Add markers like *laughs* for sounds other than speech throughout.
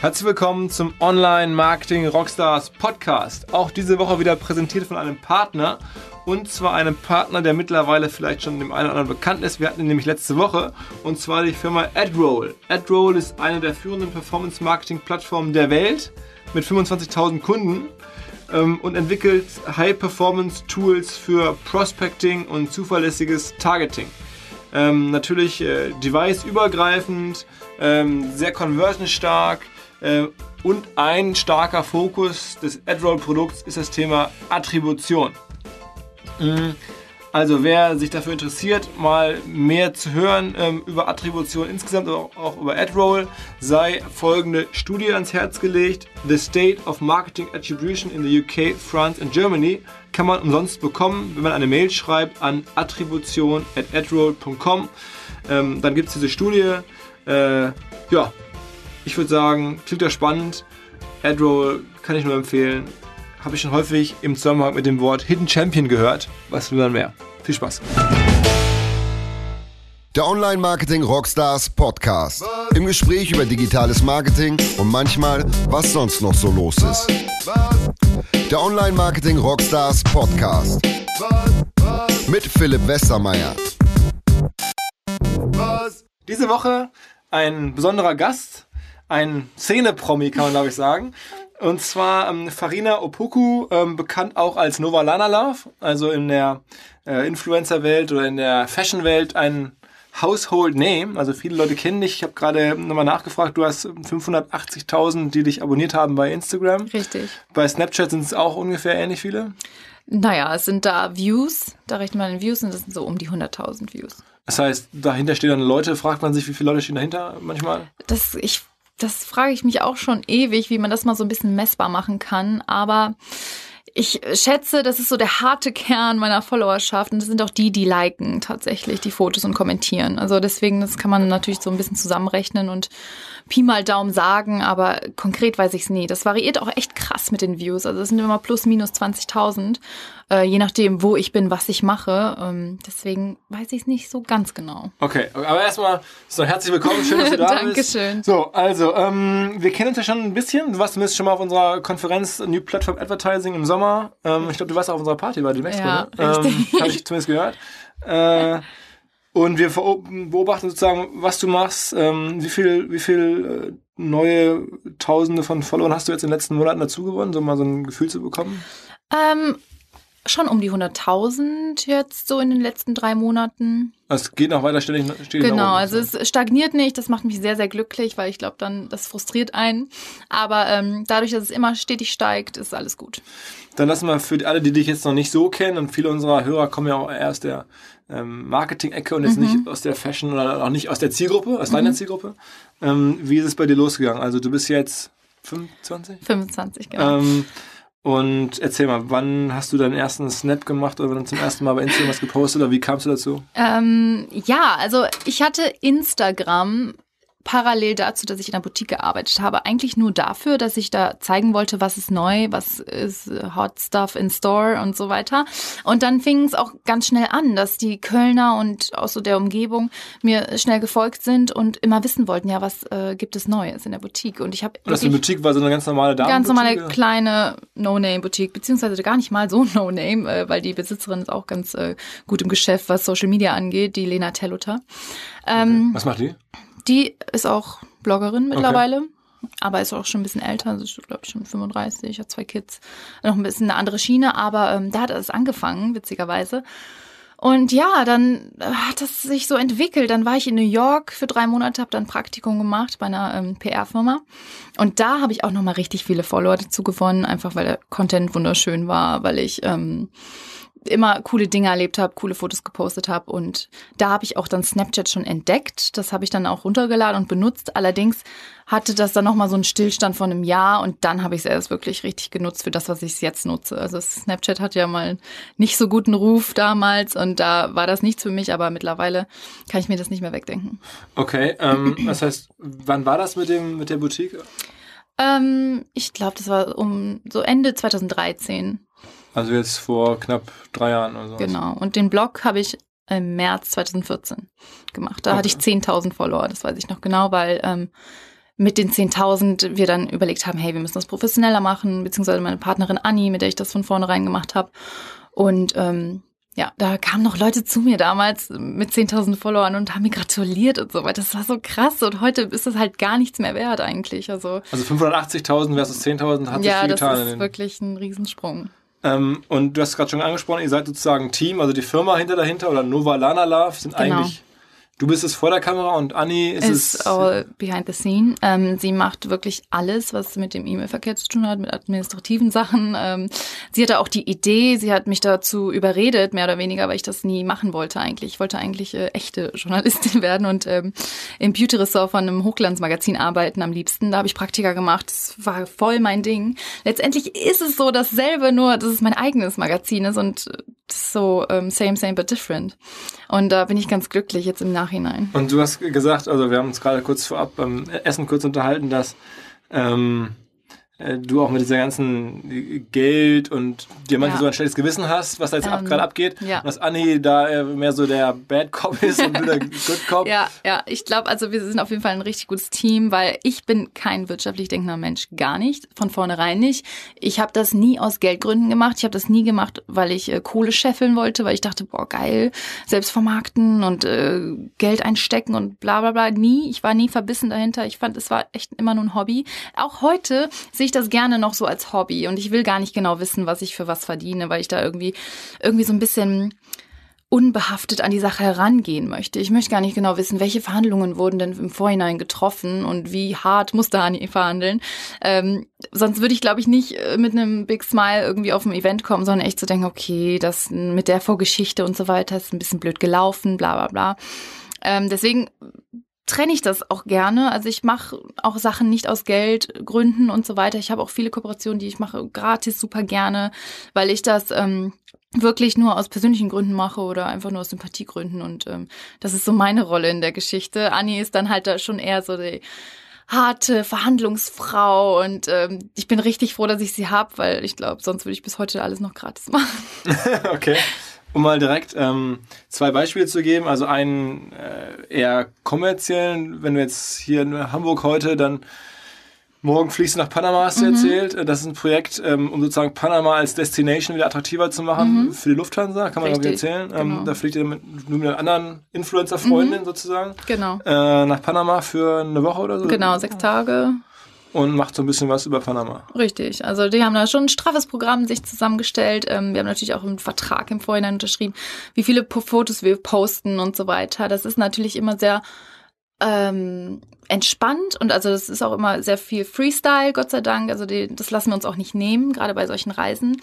Herzlich willkommen zum Online Marketing Rockstars Podcast. Auch diese Woche wieder präsentiert von einem Partner. Und zwar einem Partner, der mittlerweile vielleicht schon dem einen oder anderen bekannt ist. Wir hatten ihn nämlich letzte Woche. Und zwar die Firma AdRoll. AdRoll ist eine der führenden Performance Marketing Plattformen der Welt mit 25.000 Kunden ähm, und entwickelt High-Performance-Tools für Prospecting und zuverlässiges Targeting. Ähm, natürlich äh, device-übergreifend, ähm, sehr conversion-stark und ein starker Fokus des AdRoll-Produkts ist das Thema Attribution. Mhm. Also wer sich dafür interessiert, mal mehr zu hören ähm, über Attribution insgesamt, aber auch über AdRoll, sei folgende Studie ans Herz gelegt. The State of Marketing Attribution in the UK, France and Germany kann man umsonst bekommen, wenn man eine Mail schreibt an attribution.adroll.com. Ähm, dann gibt es diese Studie. Äh, ja, ich würde sagen, klingt ja spannend. AdRoll kann ich nur empfehlen habe ich schon häufig im Zusammenhang mit dem Wort Hidden Champion gehört. Was will man mehr? Viel Spaß. Der Online Marketing Rockstars Podcast. Im Gespräch über digitales Marketing und manchmal, was sonst noch so los ist. Der Online Marketing Rockstars Podcast. Mit Philipp Westermeier. Diese Woche ein besonderer Gast, ein Szene-Promi, kann man glaube ich sagen. Und zwar ähm, Farina Opoku, ähm, bekannt auch als Nova Lana Love, also in der äh, Influencer-Welt oder in der Fashion-Welt ein Household Name. Also viele Leute kennen dich. Ich habe gerade nochmal nachgefragt, du hast 580.000, die dich abonniert haben bei Instagram. Richtig. Bei Snapchat sind es auch ungefähr ähnlich viele. Naja, es sind da Views, da rechnet man in Views und das sind so um die 100.000 Views. Das heißt, dahinter stehen dann Leute, fragt man sich, wie viele Leute stehen dahinter manchmal? Das, ich das frage ich mich auch schon ewig, wie man das mal so ein bisschen messbar machen kann. Aber ich schätze, das ist so der harte Kern meiner Followerschaft und das sind auch die, die liken tatsächlich die Fotos und kommentieren. Also deswegen, das kann man natürlich so ein bisschen zusammenrechnen und Pi mal Daumen sagen, aber konkret weiß ich es nie. Das variiert auch echt krass mit den Views. Also es sind immer plus minus 20.000, äh, je nachdem, wo ich bin, was ich mache. Ähm, deswegen weiß ich es nicht so ganz genau. Okay, aber erstmal so herzlich willkommen, schön, dass du da Dankeschön. *laughs* bist. Dankeschön. So, also ähm, wir kennen uns ja schon ein bisschen. Du warst zumindest schon mal auf unserer Konferenz New Platform Advertising im Sommer. Ähm, ich glaube, du warst auch auf unserer Party bei Demexco, Ja, ne? *laughs* richtig. Ähm, Habe ich zumindest gehört. Äh, und wir beobachten sozusagen, was du machst, ähm, wie viel, wie viel äh, neue Tausende von Followern hast du jetzt in den letzten Monaten dazu gewonnen, so mal so ein Gefühl zu bekommen? Ähm, schon um die 100.000 jetzt so in den letzten drei Monaten. Es geht noch weiter ständig. stetig Genau, also es stagniert nicht. Das macht mich sehr, sehr glücklich, weil ich glaube, dann das frustriert einen. Aber ähm, dadurch, dass es immer stetig steigt, ist alles gut. Dann lassen wir für alle, die dich jetzt noch nicht so kennen, und viele unserer Hörer kommen ja auch eher aus der ähm, Marketing-Ecke und jetzt Mhm. nicht aus der Fashion oder auch nicht aus der Zielgruppe, aus deiner Zielgruppe. Ähm, wie ist es bei dir losgegangen? Also du bist jetzt 25? 25, genau. Ähm, und erzähl mal, wann hast du deinen ersten Snap gemacht oder dann zum ersten Mal bei Instagram was gepostet oder wie kamst du dazu? Ähm, ja, also ich hatte Instagram parallel dazu, dass ich in der Boutique gearbeitet habe, eigentlich nur dafür, dass ich da zeigen wollte, was ist neu, was ist äh, Hot Stuff in Store und so weiter. Und dann fing es auch ganz schnell an, dass die Kölner und aus so der Umgebung mir schnell gefolgt sind und immer wissen wollten, ja, was äh, gibt es Neues in der Boutique. Und ich habe das eine Boutique war so eine ganz normale Damen ganz normale kleine No-Name-Boutique, beziehungsweise gar nicht mal so *laughs* No-Name, äh, weil die Besitzerin ist auch ganz äh, gut im Geschäft, was Social Media angeht, die Lena Telluter. Ähm, Was macht die? Die ist auch Bloggerin mittlerweile. Aber ist auch schon ein bisschen älter, also ist, glaube ich, schon 35, hat zwei Kids. Noch ein bisschen eine andere Schiene, aber ähm, da hat es angefangen, witzigerweise. Und ja, dann äh, hat das sich so entwickelt. Dann war ich in New York für drei Monate, habe dann ein Praktikum gemacht bei einer ähm, PR-Firma. Und da habe ich auch nochmal richtig viele Follower dazu gewonnen, einfach weil der Content wunderschön war, weil ich ähm, immer coole Dinge erlebt habe, coole Fotos gepostet habe. Und da habe ich auch dann Snapchat schon entdeckt. Das habe ich dann auch runtergeladen und benutzt. Allerdings hatte das dann nochmal so einen Stillstand von einem Jahr und dann habe ich es erst wirklich richtig genutzt für das, was ich jetzt nutze. Also Snapchat hat ja mal nicht so guten Ruf damals und da war das nichts für mich, aber mittlerweile kann ich mir das nicht mehr wegdenken. Okay, ähm, *clears throat* das heißt, wann war das mit dem mit der Boutique? Ähm, ich glaube, das war um so Ende 2013. Also jetzt vor knapp drei Jahren oder so. Genau. Und den Blog habe ich im März 2014 gemacht. Da hatte ich 10.000 Follower, das weiß ich noch genau, weil ähm, mit den 10.000 wir dann überlegt haben, hey, wir müssen das professioneller machen, beziehungsweise meine Partnerin Anni, mit der ich das von vornherein gemacht habe. Und ähm, ja, da kamen noch Leute zu mir damals mit 10.000 Followern und haben mir gratuliert und so weiter. Das war so krass und heute ist das halt gar nichts mehr wert eigentlich. Also, also 580.000 versus 10.000 hat ja, sich viel das getan. ist wirklich ein Riesensprung. Ähm, und du hast gerade schon angesprochen, ihr seid sozusagen Team, also die Firma hinter dahinter oder Nova Lana Love sind Genau. eigentlich Du bist es vor der Kamera und Anni ist Ist es. all behind the scene. Ähm, sie macht wirklich alles, was mit dem E-Mail-Verkehr zu tun hat, mit administrativen Sachen. Ähm, sie hatte auch die Idee, sie hat mich dazu überredet, mehr oder weniger, weil ich das nie machen wollte eigentlich. Ich wollte eigentlich äh, echte *laughs* Journalistin werden und ähm, im Beauty-Ressort von einem Hochglanzmagazin arbeiten am liebsten. Da habe ich Praktika gemacht. Das war voll mein Ding. Letztendlich ist es so dasselbe, nur dass es mein eigenes Magazin ist und äh, so ähm, same, same, but different. Und da bin ich ganz glücklich jetzt im Nachhinein. Und du hast gesagt, also wir haben uns gerade kurz vorab beim Essen kurz unterhalten, dass ähm, äh, du auch mit dieser ganzen Geld und dir manchmal Ja. so ein schlechtes Gewissen hast, was da jetzt ab, Ähm, gerade abgeht. ja. Dass Anni da äh, mehr so der Bad Cop ist und du der *laughs* Good Cop. Ja, ja, ich glaube, also wir sind auf jeden Fall ein richtig gutes Team, weil ich bin kein wirtschaftlich denkender Mensch, gar nicht, von vornherein nicht. Ich habe das nie aus Geldgründen gemacht. Ich habe das nie gemacht, weil ich äh, Kohle scheffeln wollte, weil ich dachte, boah, geil, selbst vermarkten und äh, Geld einstecken und bla bla bla. Nie, ich war nie verbissen dahinter. Ich fand, es war echt immer nur ein Hobby. Auch heute sehe ich das gerne noch so als Hobby und ich will gar nicht genau wissen, was ich für was verdiene, weil ich da irgendwie irgendwie so ein bisschen unbehaftet an die Sache herangehen möchte. Ich möchte gar nicht genau wissen, welche Verhandlungen wurden denn im Vorhinein getroffen und wie hart musste Hani *laughs* verhandeln. Ähm, sonst würde ich, glaube ich, nicht äh, mit einem Big Smile irgendwie auf ein Event kommen, sondern echt zu denken, okay, das mit der Vorgeschichte und so weiter ist ein bisschen blöd gelaufen, bla bla bla. Ähm, deswegen trenne ich das auch gerne. Also ich mache auch Sachen nicht aus Geldgründen und so weiter. Ich habe auch viele Kooperationen, die ich mache gratis super gerne, weil ich das ähm, wirklich nur aus persönlichen Gründen mache oder einfach nur aus Sympathiegründen. Und ähm, das ist so meine Rolle in der Geschichte. Anni ist dann halt da schon eher so die harte Verhandlungsfrau und ähm, ich bin richtig froh, dass ich sie hab, weil ich glaube, sonst würde ich bis heute alles noch gratis machen. *laughs* okay. Um mal direkt ähm, zwei Beispiele zu geben. Also einen äh, eher kommerziellen, wenn du jetzt hier in Hamburg heute, dann morgen fliegst du nach Panama, hast du Mhm. erzählt. Äh, Das ist ein Projekt, ähm, um sozusagen Panama als Destination wieder attraktiver zu machen für die Lufthansa, kann man Mhm. Richtig, erzählen. Ähm, genau. Da fliegt ihr mit, nur mit einer anderen Influencer-Freundin sozusagen Genau. äh, nach Panama für eine Woche oder so. Genau, sechs Tage. Und macht so ein bisschen was über Panama. Richtig. Also die haben da schon ein straffes Programm sich zusammengestellt. Ähm, wir haben natürlich auch einen Vertrag im Vorhinein unterschrieben, wie viele Fotos wir posten und so weiter. Das ist natürlich immer sehr ähm, entspannt und also das ist auch immer sehr viel Freestyle, Gott sei Dank. Also die, das lassen wir uns auch nicht nehmen, gerade bei solchen Reisen.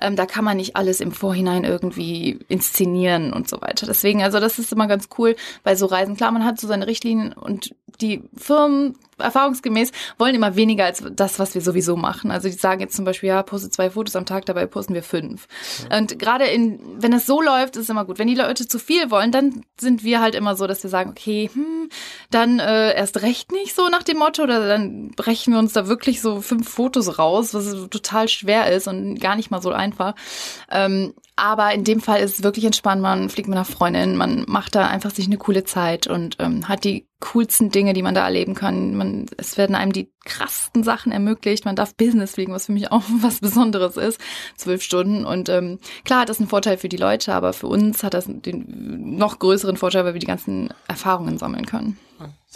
Ähm, da kann man nicht alles im Vorhinein irgendwie inszenieren und so weiter. Deswegen, also das ist immer ganz cool bei so Reisen. Klar, man hat so seine Richtlinien und die Firmen erfahrungsgemäß wollen immer weniger als das, was wir sowieso machen. Also die sagen jetzt zum Beispiel, ja, poste zwei Fotos am Tag, dabei posten wir fünf. Und gerade in, wenn es so läuft, ist es immer gut. Wenn die Leute zu viel wollen, dann sind wir halt immer so, dass wir sagen, okay, hm, dann äh, erst recht nicht so nach dem Motto, oder dann brechen wir uns da wirklich so fünf Fotos raus, was total schwer ist und gar nicht mal so einfach. Ähm, aber in dem Fall ist es wirklich entspannt. Man fliegt mit einer Freundin, man macht da einfach sich eine coole Zeit und ähm, hat die coolsten Dinge, die man da erleben kann. Man, es werden einem die krassten Sachen ermöglicht. Man darf Business fliegen, was für mich auch *laughs* was Besonderes ist. Zwölf Stunden. Und ähm, klar hat das einen Vorteil für die Leute, aber für uns hat das den noch größeren Vorteil, weil wir die ganzen Erfahrungen sammeln können.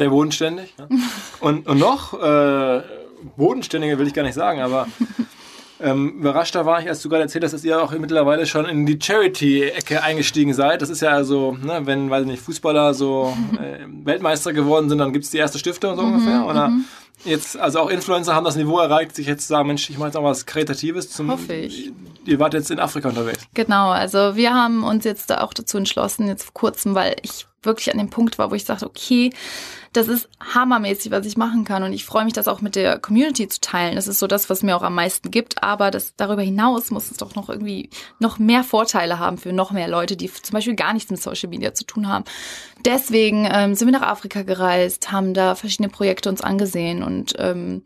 Sehr bodenständig. Ja. *laughs* Und, und noch, äh, bodenständiger will ich gar nicht sagen, aber ähm, überraschter war ich, als du gerade erzählt hast, dass ihr auch mittlerweile schon in die Charity-Ecke eingestiegen seid. Das ist ja also, ne, wenn, weiß nicht, Fußballer so *laughs* äh, Weltmeister geworden sind, dann gibt's die erste Stiftung so ungefähr. Oder jetzt, also auch Influencer haben das Niveau erreicht, sich jetzt zu sagen, Mensch, ich mache jetzt auch was Kreatives zum. Hoffe ich. Ihr wart jetzt in Afrika unterwegs. Genau, also wir haben uns jetzt da auch dazu entschlossen, jetzt vor kurzem, weil ich wirklich an dem Punkt war, wo ich sagte, okay, das ist hammermäßig, was ich machen kann. Und ich freue mich, das auch mit der Community zu teilen. Das ist so das, was mir auch am meisten gibt. Aber das, darüber hinaus muss es doch noch irgendwie noch mehr Vorteile haben für noch mehr Leute, die zum Beispiel gar nichts mit Social Media zu tun haben. Deswegen ähm, sind wir nach Afrika gereist, haben da verschiedene Projekte uns angesehen und ähm,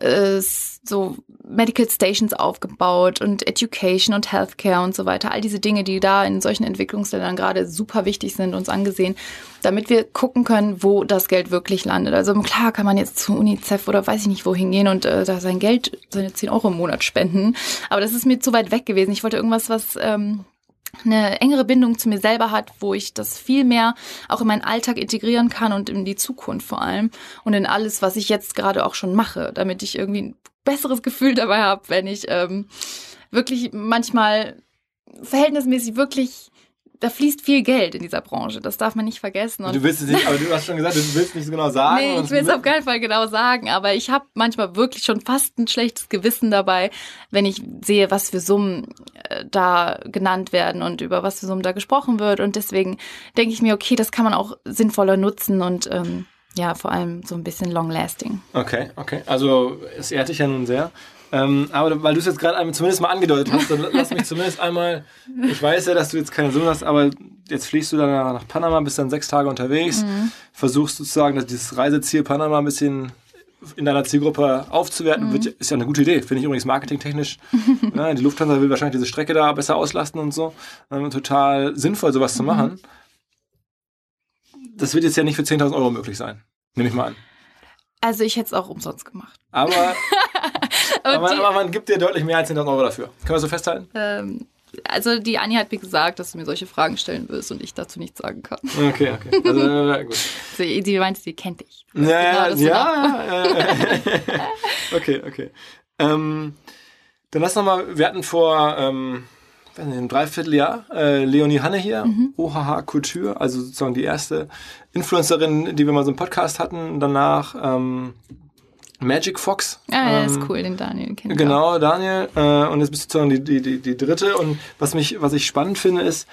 äh, so Medical Stations aufgebaut und Education und Healthcare und so weiter. All diese Dinge, die da in solchen Entwicklungsländern gerade super wichtig sind, uns angesehen, damit wir gucken können, wo das Geld wirklich landet. Also klar kann man jetzt zu UNICEF oder weiß ich nicht wohin gehen und äh, da sein Geld, seine 10 Euro im Monat spenden. Aber das ist mir zu weit weg gewesen. Ich wollte irgendwas, was ähm, eine engere Bindung zu mir selber hat, wo ich das viel mehr auch in meinen Alltag integrieren kann und in die Zukunft vor allem und in alles, was ich jetzt gerade auch schon mache, damit ich irgendwie besseres Gefühl dabei habe, wenn ich ähm, wirklich manchmal verhältnismäßig wirklich da fließt viel Geld in dieser Branche. Das darf man nicht vergessen. Und du willst es nicht, aber du *laughs* hast schon gesagt, du willst nicht so genau sagen. Nee, ich will es auf keinen Fall genau sagen, aber ich habe manchmal wirklich schon fast ein schlechtes Gewissen dabei, wenn ich sehe, was für Summen äh, da genannt werden und über was für Summen da gesprochen wird. Und deswegen denke ich mir, okay, das kann man auch sinnvoller nutzen und ähm, ja, vor allem so ein bisschen long-lasting. Okay, okay. Also es ehrt dich ja nun sehr. Ähm, aber weil du es jetzt gerade zumindest mal angedeutet hast, dann lass mich zumindest einmal. Ich weiß ja, dass du jetzt keine Sohn hast, aber jetzt fliegst du dann nach Panama, bist dann sechs Tage unterwegs, mhm. versuchst sozusagen dass dieses Reiseziel Panama ein bisschen in deiner Zielgruppe aufzuwerten, mhm. wird, ist ja eine gute Idee. Finde ich übrigens marketingtechnisch. ja, *laughs* die Lufthansa will wahrscheinlich diese Strecke da besser auslasten und so. Ähm, total sinnvoll, sowas zu mhm. machen. Das wird jetzt ja nicht für 10.000 Euro möglich sein. Nehme ich mal an. Also ich hätte es auch umsonst gemacht. Aber, *laughs* aber, aber, man gibt dir deutlich mehr als 10.000 Euro dafür. Können wir so festhalten? Ähm, also die Anni hat mir gesagt, dass du mir solche Fragen stellen wirst und ich dazu nichts sagen kann. Okay, okay. Also, *laughs* gut. Sie, sie meint, sie kennt dich. Ja, genau, ja. ja. *laughs* okay, okay. Ähm, dann lass noch mal, wir hatten vor... Ähm, weiß nicht, ein Dreivierteljahr äh, Leonie Hanne hier, mhm. OHH Kultur, also sozusagen die erste Influencerin, die wir mal so im Podcast hatten. Danach ähm, Magic Fox. Ah, ja, ähm, ist cool, den Daniel kennt Genau, Daniel. Äh, und jetzt bist du sozusagen die, die, die, die dritte. Und was mich, was ich spannend finde, ist,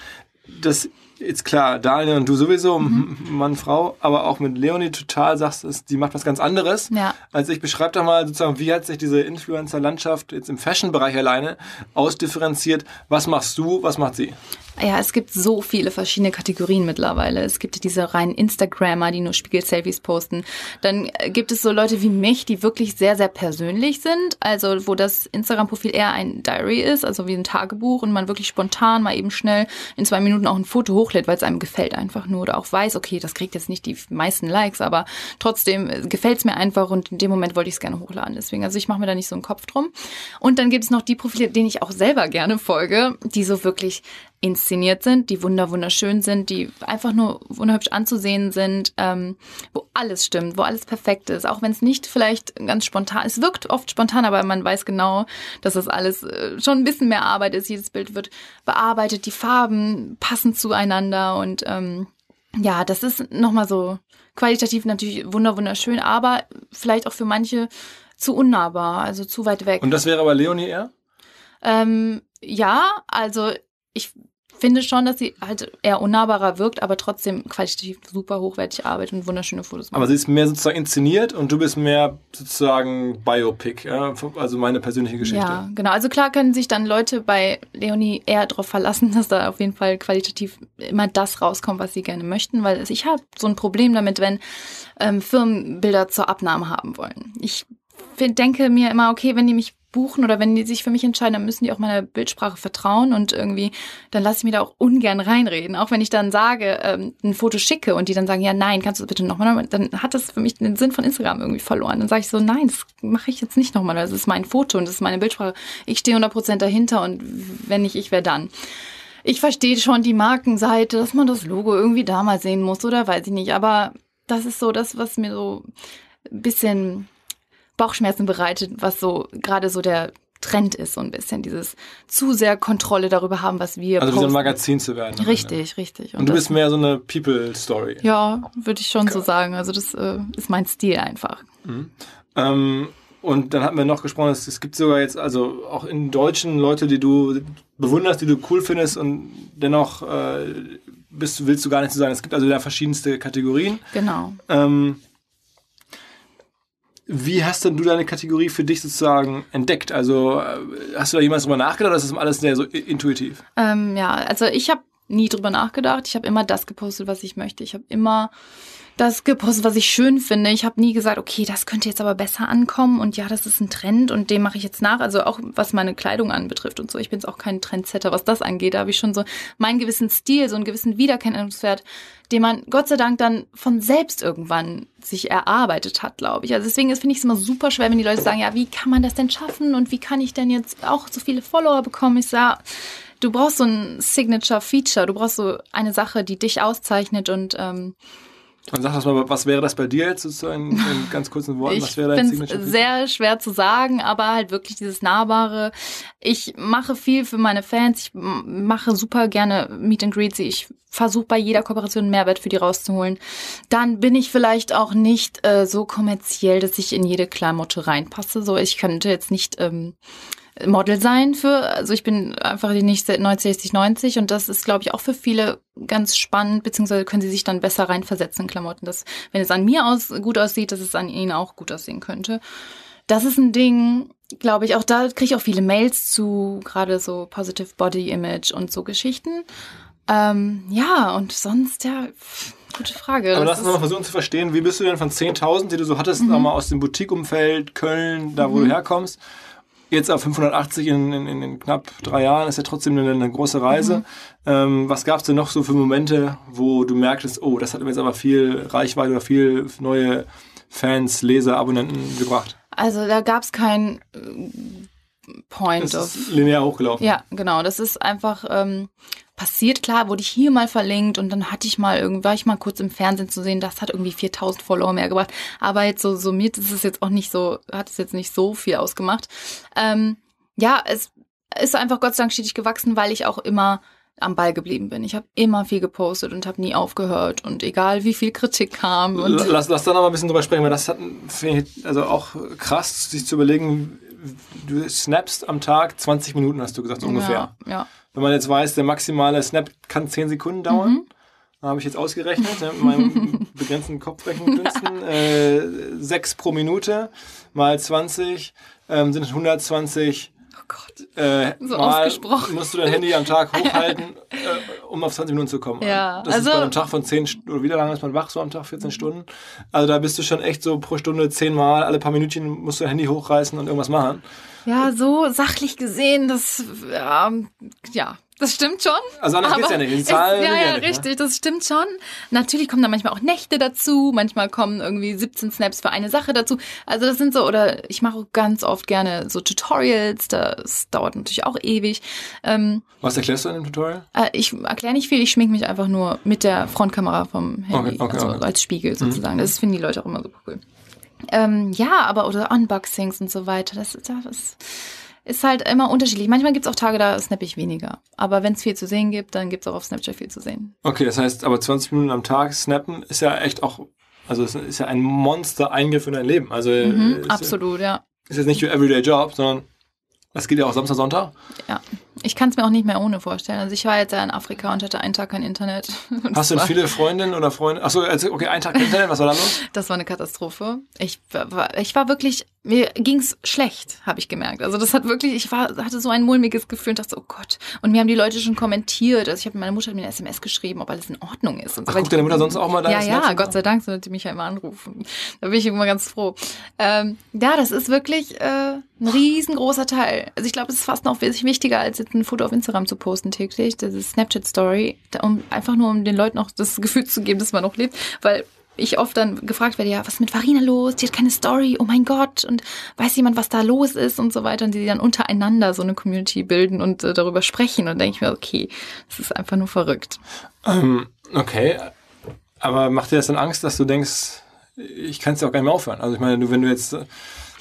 dass jetzt klar, Daniel und du sowieso, mhm. Mann, Frau, aber auch mit Leonie total sagst, die macht was ganz anderes. Ja. Also ich beschreibe doch mal sozusagen, wie hat sich diese Influencer-Landschaft jetzt im Fashion-Bereich alleine ausdifferenziert. Was machst du, was macht sie? Ja, es gibt so viele verschiedene Kategorien mittlerweile. Es gibt diese reinen Instagrammer, die nur Spiegel-Selfies posten. Dann äh, gibt es so Leute wie mich, die wirklich sehr, sehr persönlich sind. Also wo das Instagram-Profil eher ein Diary ist, also wie ein Tagebuch und man wirklich spontan mal eben schnell in zwei Minuten auch ein Foto hochlädt, weil es einem gefällt einfach nur oder auch weiß, okay, das kriegt jetzt nicht die meisten Likes, aber trotzdem äh, gefällt es mir einfach und in dem Moment wollte ich es gerne hochladen. Deswegen, also ich mache mir da nicht so einen Kopf drum. Und dann gibt es noch die Profile, denen ich auch selber gerne folge, die so wirklich inszeniert sind, die wunder wunderschön sind, die einfach nur wunderhübsch anzusehen sind, ähm, wo alles stimmt, wo alles perfekt ist, auch wenn es nicht vielleicht ganz spontan, es wirkt oft spontan, aber man weiß genau, dass das alles äh, schon ein bisschen mehr Arbeit ist. Jedes Bild wird bearbeitet, die Farben passen zueinander und ähm, ja, das ist nochmal so qualitativ natürlich wunder wunderschön, aber vielleicht auch für manche zu unnahbar, also zu weit weg. Und das wäre aber Leonie eher? Ähm, ja, also ich finde schon, dass sie halt eher unnahbarer wirkt, aber trotzdem qualitativ super hochwertig arbeitet und wunderschöne Fotos macht. Aber sie ist mehr sozusagen inszeniert und du bist mehr sozusagen Biopic, ja? also meine persönliche Geschichte. Ja, genau. Also klar können sich dann Leute bei Leonie eher darauf verlassen, *laughs* dass da auf jeden Fall qualitativ immer das rauskommt, was sie gerne möchten, weil ich habe so ein Problem damit, wenn ähm, Firmen Bilder zur Abnahme haben wollen. Ich denke mir immer, okay, wenn die mich buchen oder wenn die sich für mich entscheiden, dann müssen die auch meiner Bildsprache vertrauen und irgendwie, dann lasse ich mir da auch ungern reinreden. Auch wenn ich dann sage, ähm, ein Foto schicke und die dann sagen, ja, nein, kannst du das bitte nochmal, dann hat das für mich den Sinn von Instagram irgendwie verloren. Dann sage ich so, nein, das mache ich jetzt nicht nochmal. Das ist mein Foto und das ist meine Bildsprache. Ich stehe 100% dahinter und wenn nicht ich, wer dann? Ich verstehe schon die Markenseite, dass man das Logo irgendwie da mal sehen muss oder weiß ich nicht, aber das ist so das, was mir so ein bisschen Bauchschmerzen bereitet, was so gerade so der Trend ist, so ein bisschen dieses zu sehr Kontrolle darüber haben, was wir. Also wie so ein Magazin zu werden. Richtig, Ende. richtig. Und, Und du bist mehr so eine People-Story. Ja, würde ich schon okay. so sagen. Also das äh, ist mein Stil einfach. Mhm. Ähm, und dann hatten wir noch gesprochen, es, es gibt sogar jetzt also auch in Deutschen Leute, die du bewunderst, die du cool findest und dennoch äh, bist, willst du gar nicht so sagen. Es gibt also da verschiedenste Kategorien. Genau. Ähm, wie hast denn du deine Kategorie für dich sozusagen entdeckt? Also äh, hast du da jemals drüber nachgedacht oder ist das alles sehr so intuitiv? Ähm, ja, also ich habe nie drüber nachgedacht. Ich habe immer das gepostet, was ich möchte. Ich habe immer das gepostet, was ich schön finde. Ich habe nie gesagt, okay, das könnte jetzt aber besser ankommen und ja, das ist ein Trend und dem mache ich jetzt nach. Also auch was meine Kleidung anbetrifft und so. Ich bin jetzt auch kein Trendsetter, was das angeht. Da habe ich schon so meinen gewissen Stil, so einen gewissen Wiedererkennungswert, den man Gott sei Dank dann von selbst irgendwann sich erarbeitet hat, glaube ich. Also deswegen finde ich es immer super schwer, wenn die Leute sagen, ja, wie kann man das denn schaffen und wie kann ich denn jetzt auch so viele Follower bekommen? Ich sage, du brauchst so ein Signature-Feature, du brauchst so eine Sache, die dich auszeichnet und ähm, und sag das mal, was wäre das bei dir jetzt sozusagen in *laughs* ganz kurzen Worten? Was wäre dein Signature? Sehr schwer zu sagen, aber halt wirklich dieses Nahbare. Ich mache viel für meine Fans. Ich mache super gerne Meet and Greets. Ich versuche bei jeder Kooperation einen Mehrwert für die rauszuholen. Dann bin ich vielleicht auch nicht äh, so kommerziell, dass ich in jede Klamotte reinpasse. So, ich könnte jetzt nicht ähm, Model sein für, also ich bin einfach die nächste 90, 60, 90 und das ist, glaube ich, auch für viele ganz spannend, beziehungsweise können sie sich dann besser reinversetzen in Klamotten, dass, wenn es an mir aus gut aussieht, dass es an ihnen auch gut aussehen könnte. Das ist ein Ding, glaube ich, auch da kriege ich auch viele Mails zu, gerade so Positive Body Image und so Geschichten. Ähm, ja, und sonst, ja, gute Frage. Aber lass uns mal versuchen zu verstehen, wie bist du denn von 10.000, die du so hattest, mhm. mal aus dem Boutique-Umfeld, Köln, da wo mhm. du herkommst, jetzt auf 580 in, in, in, knapp drei Jahren ist ja trotzdem eine, eine große Reise. Mhm. Ähm, was gab es denn noch so für Momente, wo du merktest, oh, das hat mir jetzt aber viel Reichweite oder viel neue Fans, Leser, Abonnenten gebracht? Also da gab es kein äh, Point das of. linear hochgelaufen. Ja, genau. Das ist einfach ähm, passiert. Klar, wurde ich hier mal verlinkt und dann hatte ich mal irgendwie, war ich mal kurz im Fernsehen zu sehen, das hat irgendwie 4000 Follower mehr gebracht. Aber jetzt so summiert ist es jetzt auch nicht so, hat es jetzt nicht so viel ausgemacht. Ähm, ja, es ist einfach Gott sei Dank stetig gewachsen, weil ich auch immer am Ball geblieben bin. Ich habe immer viel gepostet und habe nie aufgehört und egal wie viel Kritik kam. Lass, lass da noch mal ein bisschen drüber sprechen, weil das hat also auch krass, sich zu überlegen, du snappst am Tag 20 Minuten, hast du gesagt, so ungefähr. Ja, ja. Wenn man jetzt weiß, der maximale Snap kann 10 Sekunden dauern. Mhm. Habe ich jetzt ausgerechnet, mit meinem *laughs* begrenzten Kopfrechenkünsten. Äh, 6 pro Minute mal 20 ähm, sind 120 Gott. Äh, so ausgesprochen. musst du dein Handy am Tag *laughs* hochhalten, äh, um auf 20 Minuten zu kommen. Ja, das also, ist bei einem Tag von 10 Stunden, oder wie lange ist man wach so am Tag? 14 Stunden. Also da bist du schon echt so pro Stunde 10 Mal, alle paar Minütchen musst du dein Handy hochreißen und irgendwas machen. Ja, so sachlich gesehen, das, ähm, ja, das stimmt schon. Also anders geht's ja nicht. Die Zahlen ist, ja, ja, nicht, richtig, ne? das stimmt schon. Natürlich kommen da manchmal auch Nächte dazu, manchmal kommen irgendwie 17 Snaps für eine Sache dazu. Also das sind so, oder ich mache ganz oft gerne so Tutorials, das dauert natürlich auch ewig. Ähm, Was erklärst du in dem Tutorial? Äh, ich erkläre nicht viel, ich schminke mich einfach nur mit der Frontkamera vom Handy, okay, okay, also okay. als Spiegel mhm. sozusagen. Mhm. Das finden die Leute auch immer super cool. Ähm, ja, aber oder Unboxings und so weiter. Das, das ist ist halt immer unterschiedlich. Manchmal gibt es auch Tage, da snap ich weniger. Aber wenn es viel zu sehen gibt, dann gibt es auch auf Snapchat viel zu sehen. Okay, das heißt, aber 20 Minuten am Tag snappen ist ja echt auch, also es ist ja ein Monster-Eingriff in dein Leben. Also mhm, absolut, ja. Ist jetzt nicht your everyday Job, sondern das geht ja auch Samstag, Sonntag. Ja. Ich kann es mir auch nicht mehr ohne vorstellen. Also ich war jetzt ja in Afrika und hatte einen Tag kein Internet. *laughs* Hast du denn viele Freundinnen oder Freunde? Achso, also okay, einen Tag kein Internet, was war da los? *laughs* Das war eine Katastrophe. Ich war, ich war wirklich, mir ging's schlecht, habe ich gemerkt. Also das hat wirklich, ich war, hatte so ein mulmiges Gefühl und dachte, oh Gott. Und mir haben die Leute schon kommentiert. Also ich habe meine Mutter hat mir eine SMS geschrieben, ob alles in Ordnung ist. Und so. Ach, guckt deine Mutter sonst auch mal da? Ja, ja, Gott sei Dank, so die mich ja immer anrufen. Da bin ich immer ganz froh. Ähm, ja, das ist wirklich äh, ein riesengroßer Teil. Also ich glaube, es ist fast noch wesentlich wichtiger, als jetzt ein Foto auf Instagram zu posten täglich. Das ist Snapchat-Story, um einfach nur um den Leuten auch das Gefühl zu geben, dass man noch lebt. Weil ich oft dann gefragt werde, ja, was ist mit Farina los? Die hat keine Story, oh mein Gott, und weiß jemand, was da los ist und so weiter. Und die dann untereinander so eine Community bilden und äh, darüber sprechen. Und denke ich mir, okay, das ist einfach nur verrückt. Ähm, okay. Aber macht dir das dann Angst, dass du denkst, ich kann es ja auch gar nicht mehr aufhören? Also ich meine, wenn du jetzt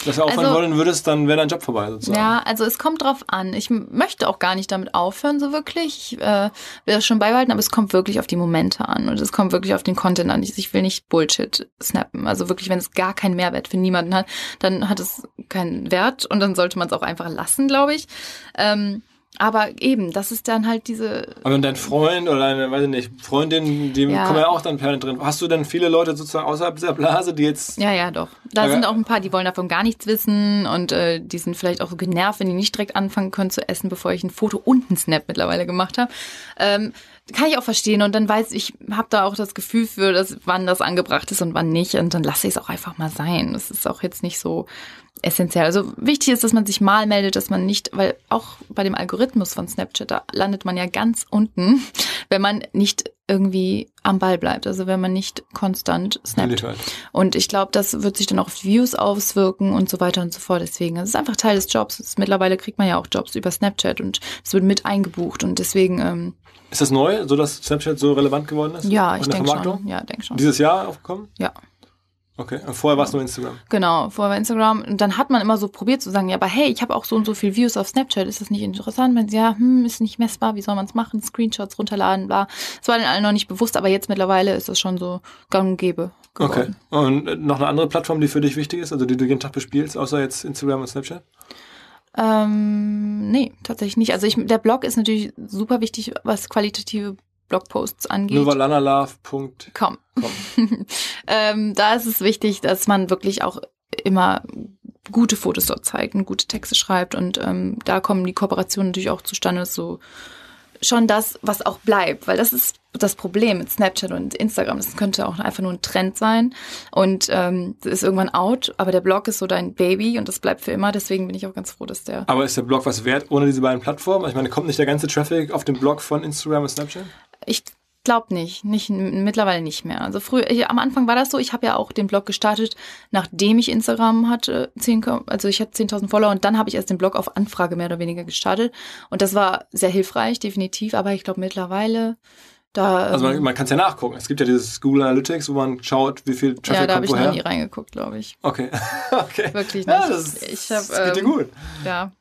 das aufhören also, wollen würdest, dann wäre dein Job vorbei sozusagen. Ja, also es kommt drauf an. Ich möchte auch gar nicht damit aufhören, so wirklich. Ich äh, will das schon beibehalten, aber es kommt wirklich auf die Momente an und es kommt wirklich auf den Content an. Ich, ich will nicht Bullshit snappen. Also wirklich, wenn es gar keinen Mehrwert für niemanden hat, dann hat es keinen Wert und dann sollte man es auch einfach lassen, glaube ich. Ähm, aber eben, das ist dann halt diese. Aber dein Freund oder deine, weiß ich nicht, Freundin, die ja. kommen ja auch dann permanent drin. Hast du denn viele Leute sozusagen außerhalb dieser Blase, die jetzt. Ja, ja, doch. Da okay. sind auch ein paar, die wollen davon gar nichts wissen und äh, die sind vielleicht auch genervt, wenn die nicht direkt anfangen können zu essen, bevor ich ein Foto und einen Snap mittlerweile gemacht habe. Ähm, kann ich auch verstehen und dann weiß ich, habe da auch das Gefühl für, dass wann das angebracht ist und wann nicht und dann lasse ich es auch einfach mal sein. Das ist auch jetzt nicht so essentiell. Also wichtig ist, dass man sich mal meldet, dass man nicht, weil auch bei dem Algorithmus von Snapchat, da landet man ja ganz unten, *laughs* wenn man nicht irgendwie am Ball bleibt, also wenn man nicht konstant snappt. Und ich glaube, das wird sich dann auch auf Views auswirken und so weiter und so fort. Deswegen, es ist einfach Teil des Jobs. Ist, mittlerweile kriegt man ja auch Jobs über Snapchat und es wird mit eingebucht und deswegen. Ähm, ist das neu, so dass Snapchat so relevant geworden ist? Ja, ich denke schon. Ja, denk schon. Dieses Jahr aufgekommen? Ja. Okay, und vorher war es nur Instagram. Genau, vorher war Instagram. Und dann hat man immer so probiert zu sagen, ja, aber hey, ich habe auch so und so viel Views auf Snapchat, ist das nicht interessant? Wenn sie, ja, hm, ist nicht messbar, wie soll man es machen? Screenshots runterladen, bla. Das war den allen noch nicht bewusst, aber jetzt mittlerweile ist das schon so gang und gäbe. Geworden. Okay. Und noch eine andere Plattform, die für dich wichtig ist, also die du jeden Tag bespielst, außer jetzt Instagram und Snapchat? Ähm, nee, tatsächlich nicht. Also ich, der Blog ist natürlich super wichtig, was qualitative Blogposts angeht. Novalanalove.com. *laughs* ähm, da ist es wichtig, dass man wirklich auch immer gute Fotos dort zeigt und gute Texte schreibt und ähm, da kommen die Kooperationen natürlich auch zustande, so schon das, was auch bleibt, weil das ist das Problem mit Snapchat und Instagram. Das könnte auch einfach nur ein Trend sein und ähm, ist irgendwann out, aber der Blog ist so dein Baby und das bleibt für immer. Deswegen bin ich auch ganz froh, dass der. Aber ist der Blog was wert ohne diese beiden Plattformen? Ich meine, kommt nicht der ganze Traffic auf den Blog von Instagram und Snapchat? Ich glaube nicht, nicht mittlerweile nicht mehr. Also früher, ich, am Anfang war das so. Ich habe ja auch den Blog gestartet, nachdem ich Instagram hatte, 10, also ich hatte 10.000 Follower und dann habe ich erst den Blog auf Anfrage mehr oder weniger gestartet und das war sehr hilfreich, definitiv. Aber ich glaube mittlerweile da, also man, ähm, man kann es ja nachgucken. Es gibt ja dieses Google Analytics, wo man schaut, wie viel Traffic Ja, da habe ich noch nie reingeguckt, glaube ich. Okay. *laughs* okay. Wirklich nicht. Ja, das, ich hab, das geht dir ähm, gut. Ja,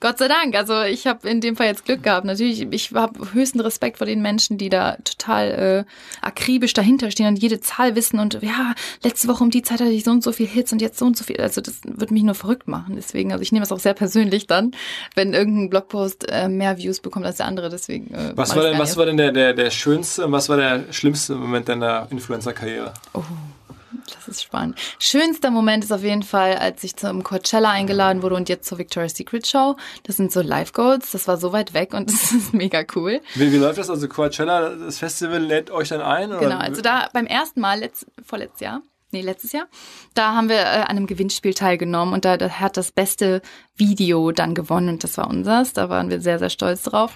Gott sei Dank. Also ich habe in dem Fall jetzt Glück gehabt. Natürlich, ich habe höchsten Respekt vor den Menschen, die da total äh, akribisch dahinter stehen und jede Zahl wissen und ja, letzte Woche um die Zeit hatte ich so und so viel Hits und jetzt so und so viel. Also das würde mich nur verrückt machen. Deswegen, also ich nehme es auch sehr persönlich dann, wenn irgendein Blogpost äh, mehr Views bekommt als der andere. Deswegen. Äh, was war denn, was war denn der, der, der schönste und was war der schlimmste Moment deiner Influencer-Karriere? Oh. Das ist spannend. Schönster Moment ist auf jeden Fall, als ich zum Coachella eingeladen wurde und jetzt zur Victoria's Secret Show. Das sind so Live-Goals. Das war so weit weg und *laughs* das ist mega cool. Wie, wie läuft das? Also Coachella, das Festival lädt euch dann ein? Oder? Genau, also da beim ersten Mal, letzt, vorletztes Jahr, nee, letztes Jahr, da haben wir äh, an einem Gewinnspiel teilgenommen und da, da hat das beste Video dann gewonnen und das war unseres. Da waren wir sehr, sehr stolz drauf.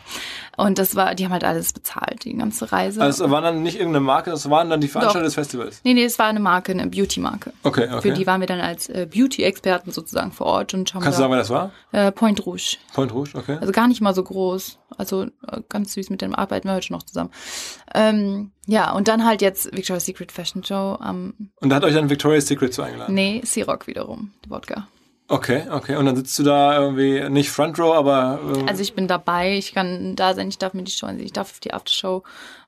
Und das war, die haben halt alles bezahlt, die ganze Reise. Also es war dann nicht irgendeine Marke, das waren dann die Veranstalter des Festivals? Nee, nee, es war eine Marke, eine Beauty-Marke. Okay, okay. Für die waren wir dann als äh, Beauty-Experten sozusagen vor Ort und haben Kannst da, du sagen, wer das war? Äh, Point Rouge. Point Rouge, okay. Also gar nicht mal so groß. Also äh, ganz süß, mit dem arbeiten wir heute noch zusammen. Ähm, ja, und dann halt jetzt Victoria's Secret Fashion Show am. und da hat euch dann Victoria's Secret zu eingeladen? Nee, C-Rock wiederum, Wodka. Okay, okay. Und dann sitzt du da irgendwie nicht Front Row, aber. Äh also ich bin dabei, ich kann da sein, ich darf mir die Show ansehen, ich darf auf die Aftershow.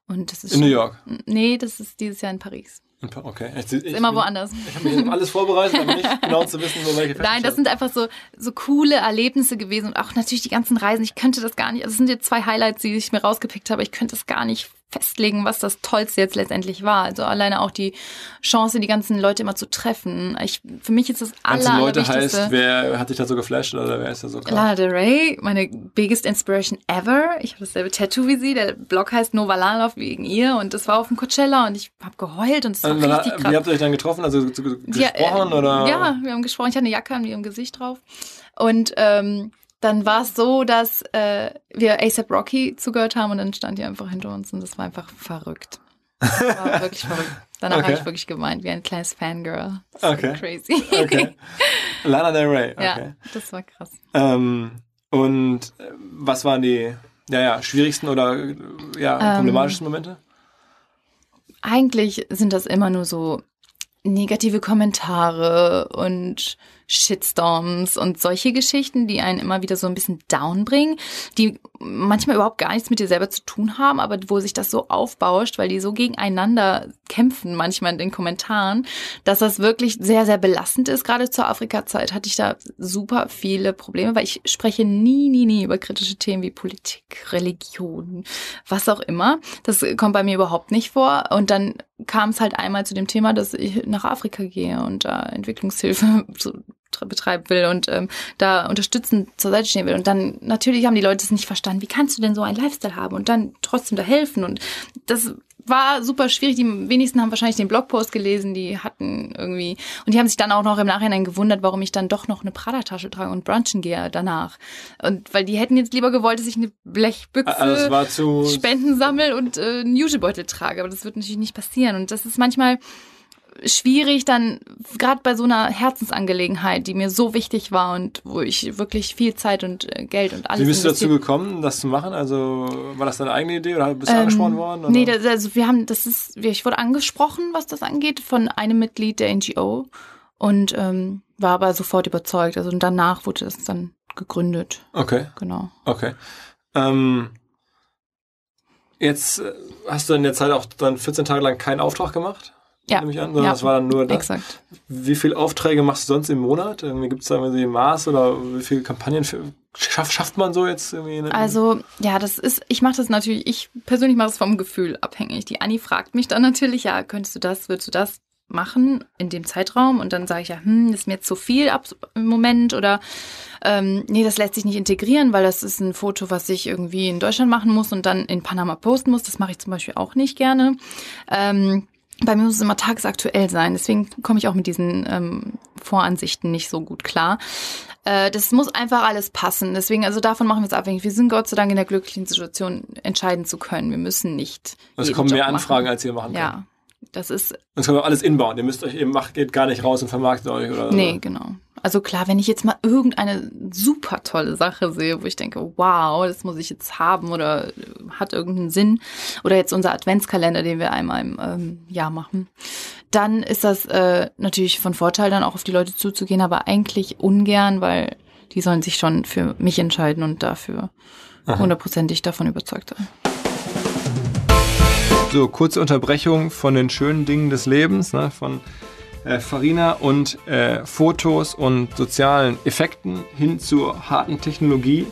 Und das ist in schon, New York? Nee, das ist dieses Jahr in Paris. Okay. Ich, ich, immer bin, woanders. Ich habe mich alles vorbereitet, aber nicht genau zu wissen, wo welche Nein, das sind einfach so, so coole Erlebnisse gewesen und auch natürlich die ganzen Reisen. Ich könnte das gar nicht, also es sind jetzt zwei Highlights, die ich mir rausgepickt habe, ich könnte das gar nicht festlegen, was das Tollste jetzt letztendlich war. Also alleine auch die Chance, die ganzen Leute immer zu treffen. Ich, für mich ist das aller, Ganze Leute heißt, wer hat dich da so geflasht oder wer ist da so krass? Lana Del Rey, meine biggest inspiration ever. Ich habe dasselbe Tattoo wie sie. Der Blog heißt Nova Lanloff wegen ihr und das war auf dem Coachella und ich habe geheult und es war und richtig krass. Wie habt ihr euch dann getroffen? Also gesprochen ja, äh, oder? Ja, wir haben gesprochen. Ich hatte eine Jacke an ihrem Gesicht drauf und ähm, dann war es so, dass äh, wir ASAP Rocky zugehört haben und dann stand die einfach hinter uns und das war einfach verrückt. Das war *laughs* wirklich verrückt. Danach okay. habe ich wirklich gemeint, wie ein kleines Fangirl. Das okay. crazy. *laughs* Okay. Lana Del Rey. Okay. Ja, das war krass. Ähm, und äh, was waren die ja, ja, schwierigsten oder ja, ähm, problematischsten Momente? Eigentlich sind das immer nur so negative Kommentare und Shitstorms und solche Geschichten, die einen immer wieder so ein bisschen down bringen, die manchmal überhaupt gar nichts mit dir selber zu tun haben, aber wo sich das so aufbauscht, weil die so gegeneinander kämpfen manchmal in den Kommentaren, dass das wirklich sehr, sehr belastend ist. Gerade zur Afrika-Zeit hatte ich da super viele Probleme, weil ich spreche nie, nie, nie über kritische Themen wie Politik, Religion, was auch immer. Das kommt bei mir überhaupt nicht vor. Und dann kam es halt einmal zu dem Thema, dass ich nach Afrika gehe und da Entwicklungshilfe *laughs* betreiben will und ähm, da unterstützend zur Seite stehen will. Und dann natürlich haben die Leute es nicht verstanden. Wie kannst du denn so einen Lifestyle haben und dann trotzdem da helfen? Und das war super schwierig. Die wenigsten haben wahrscheinlich den Blogpost gelesen, die hatten irgendwie und die haben sich dann auch noch im Nachhinein gewundert, warum ich dann doch noch eine Prada-Tasche trage und brunchen gehe danach. Und weil die hätten jetzt lieber gewollt, dass ich eine Blechbüchse also Spenden sammel und äh, einen Jutebeutel trage, aber das wird natürlich nicht passieren. Und das ist manchmal schwierig dann, gerade bei so einer Herzensangelegenheit, die mir so wichtig war und wo ich wirklich viel Zeit und äh, Geld und alles Wie bist du dazu gekommen, das zu machen? Also war das deine eigene Idee oder bist du Ähm, angesprochen worden? Oder? Nee, das, also wir haben, das ist, ich wurde angesprochen, was das angeht, von einem Mitglied der NGO und ähm, war aber sofort überzeugt. Also und danach wurde das dann gegründet. Okay, Genau. okay. Ähm, jetzt äh, hast du in der Zeit auch dann 14 Tage lang keinen Auftrag gemacht? Ja. Nehme ich an, sondern Ja. das war dann nur das. Exakt. Wie viele Aufträge machst du sonst im Monat? Irgendwie gibt es da irgendwie Maß oder wie viele Kampagnen für, schafft, schafft man so jetzt irgendwie? Also, ja, das ist, ich mache das natürlich, ich persönlich mache das vom Gefühl abhängig. Die Anni fragt mich dann natürlich, ja, könntest du das, würdest du das machen in dem Zeitraum? Und dann sage ich ja, hm, das ist mir jetzt zu viel ab im Moment oder ähm, nee, das lässt sich nicht integrieren, weil das ist ein Foto, was ich irgendwie in Deutschland machen muss und dann in Panama posten muss. Das mache ich zum Beispiel auch nicht gerne. Ähm, bei mir muss es immer tagesaktuell sein. Deswegen komme ich auch mit diesen ähm, Voransichten nicht so gut klar. Äh, das muss einfach alles passen. Deswegen, also davon machen wir es abhängig. Wir sind Gott sei Dank in der glücklichen Situation, entscheiden zu können. Wir müssen nicht. es kommen mehr Job machen. Anfragen, als ihr machen könnt. Ja, das ist es kommt auch alles inbound. Ihr müsst euch eben macht, geht gar nicht raus und vermarktet euch oder Nee, genau. Also klar, wenn ich jetzt mal irgendeine super tolle Sache sehe, wo ich denke, wow, das muss ich jetzt haben oder äh, hat irgendeinen Sinn, oder jetzt unser Adventskalender, den wir einmal im ähm, Jahr machen, dann ist das äh, natürlich von Vorteil, dann auch auf die Leute zuzugehen, aber eigentlich ungern, weil die sollen sich schon für mich entscheiden und dafür hundertprozentig davon überzeugt sein. So, kurze Unterbrechung von den schönen Dingen des Lebens, ne, von äh, Farina und äh, Fotos und sozialen Effekten hin zur harten Technologie,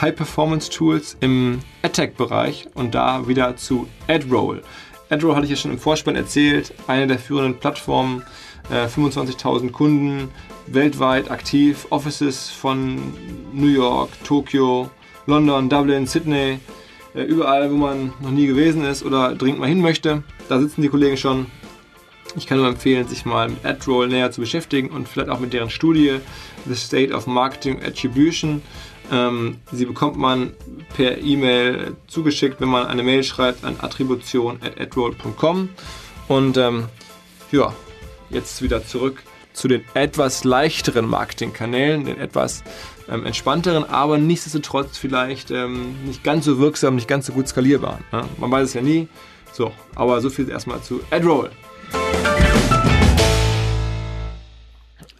High-Performance-Tools im AdTech-Bereich und da wieder zu AdRoll. AdRoll hatte ich ja schon im Vorspann erzählt, eine der führenden Plattformen, äh, 25.000 Kunden, weltweit aktiv, Offices von New York, Tokio, London, Dublin, Sydney, äh, überall, wo man noch nie gewesen ist oder dringend mal hin möchte. Da sitzen die Kollegen schon. Ich kann nur empfehlen, sich mal mit AdRoll näher zu beschäftigen und vielleicht auch mit deren Studie The State of Marketing Attribution. Ähm, sie bekommt man per E-Mail zugeschickt, wenn man eine Mail schreibt an attribution.adroll.com. Und ähm, ja, jetzt wieder zurück zu den etwas leichteren Marketingkanälen, den etwas ähm, entspannteren, aber nichtsdestotrotz vielleicht ähm, nicht ganz so wirksam, nicht ganz so gut skalierbaren. Ne? Man weiß es ja nie. So, aber so viel erstmal zu AdRoll.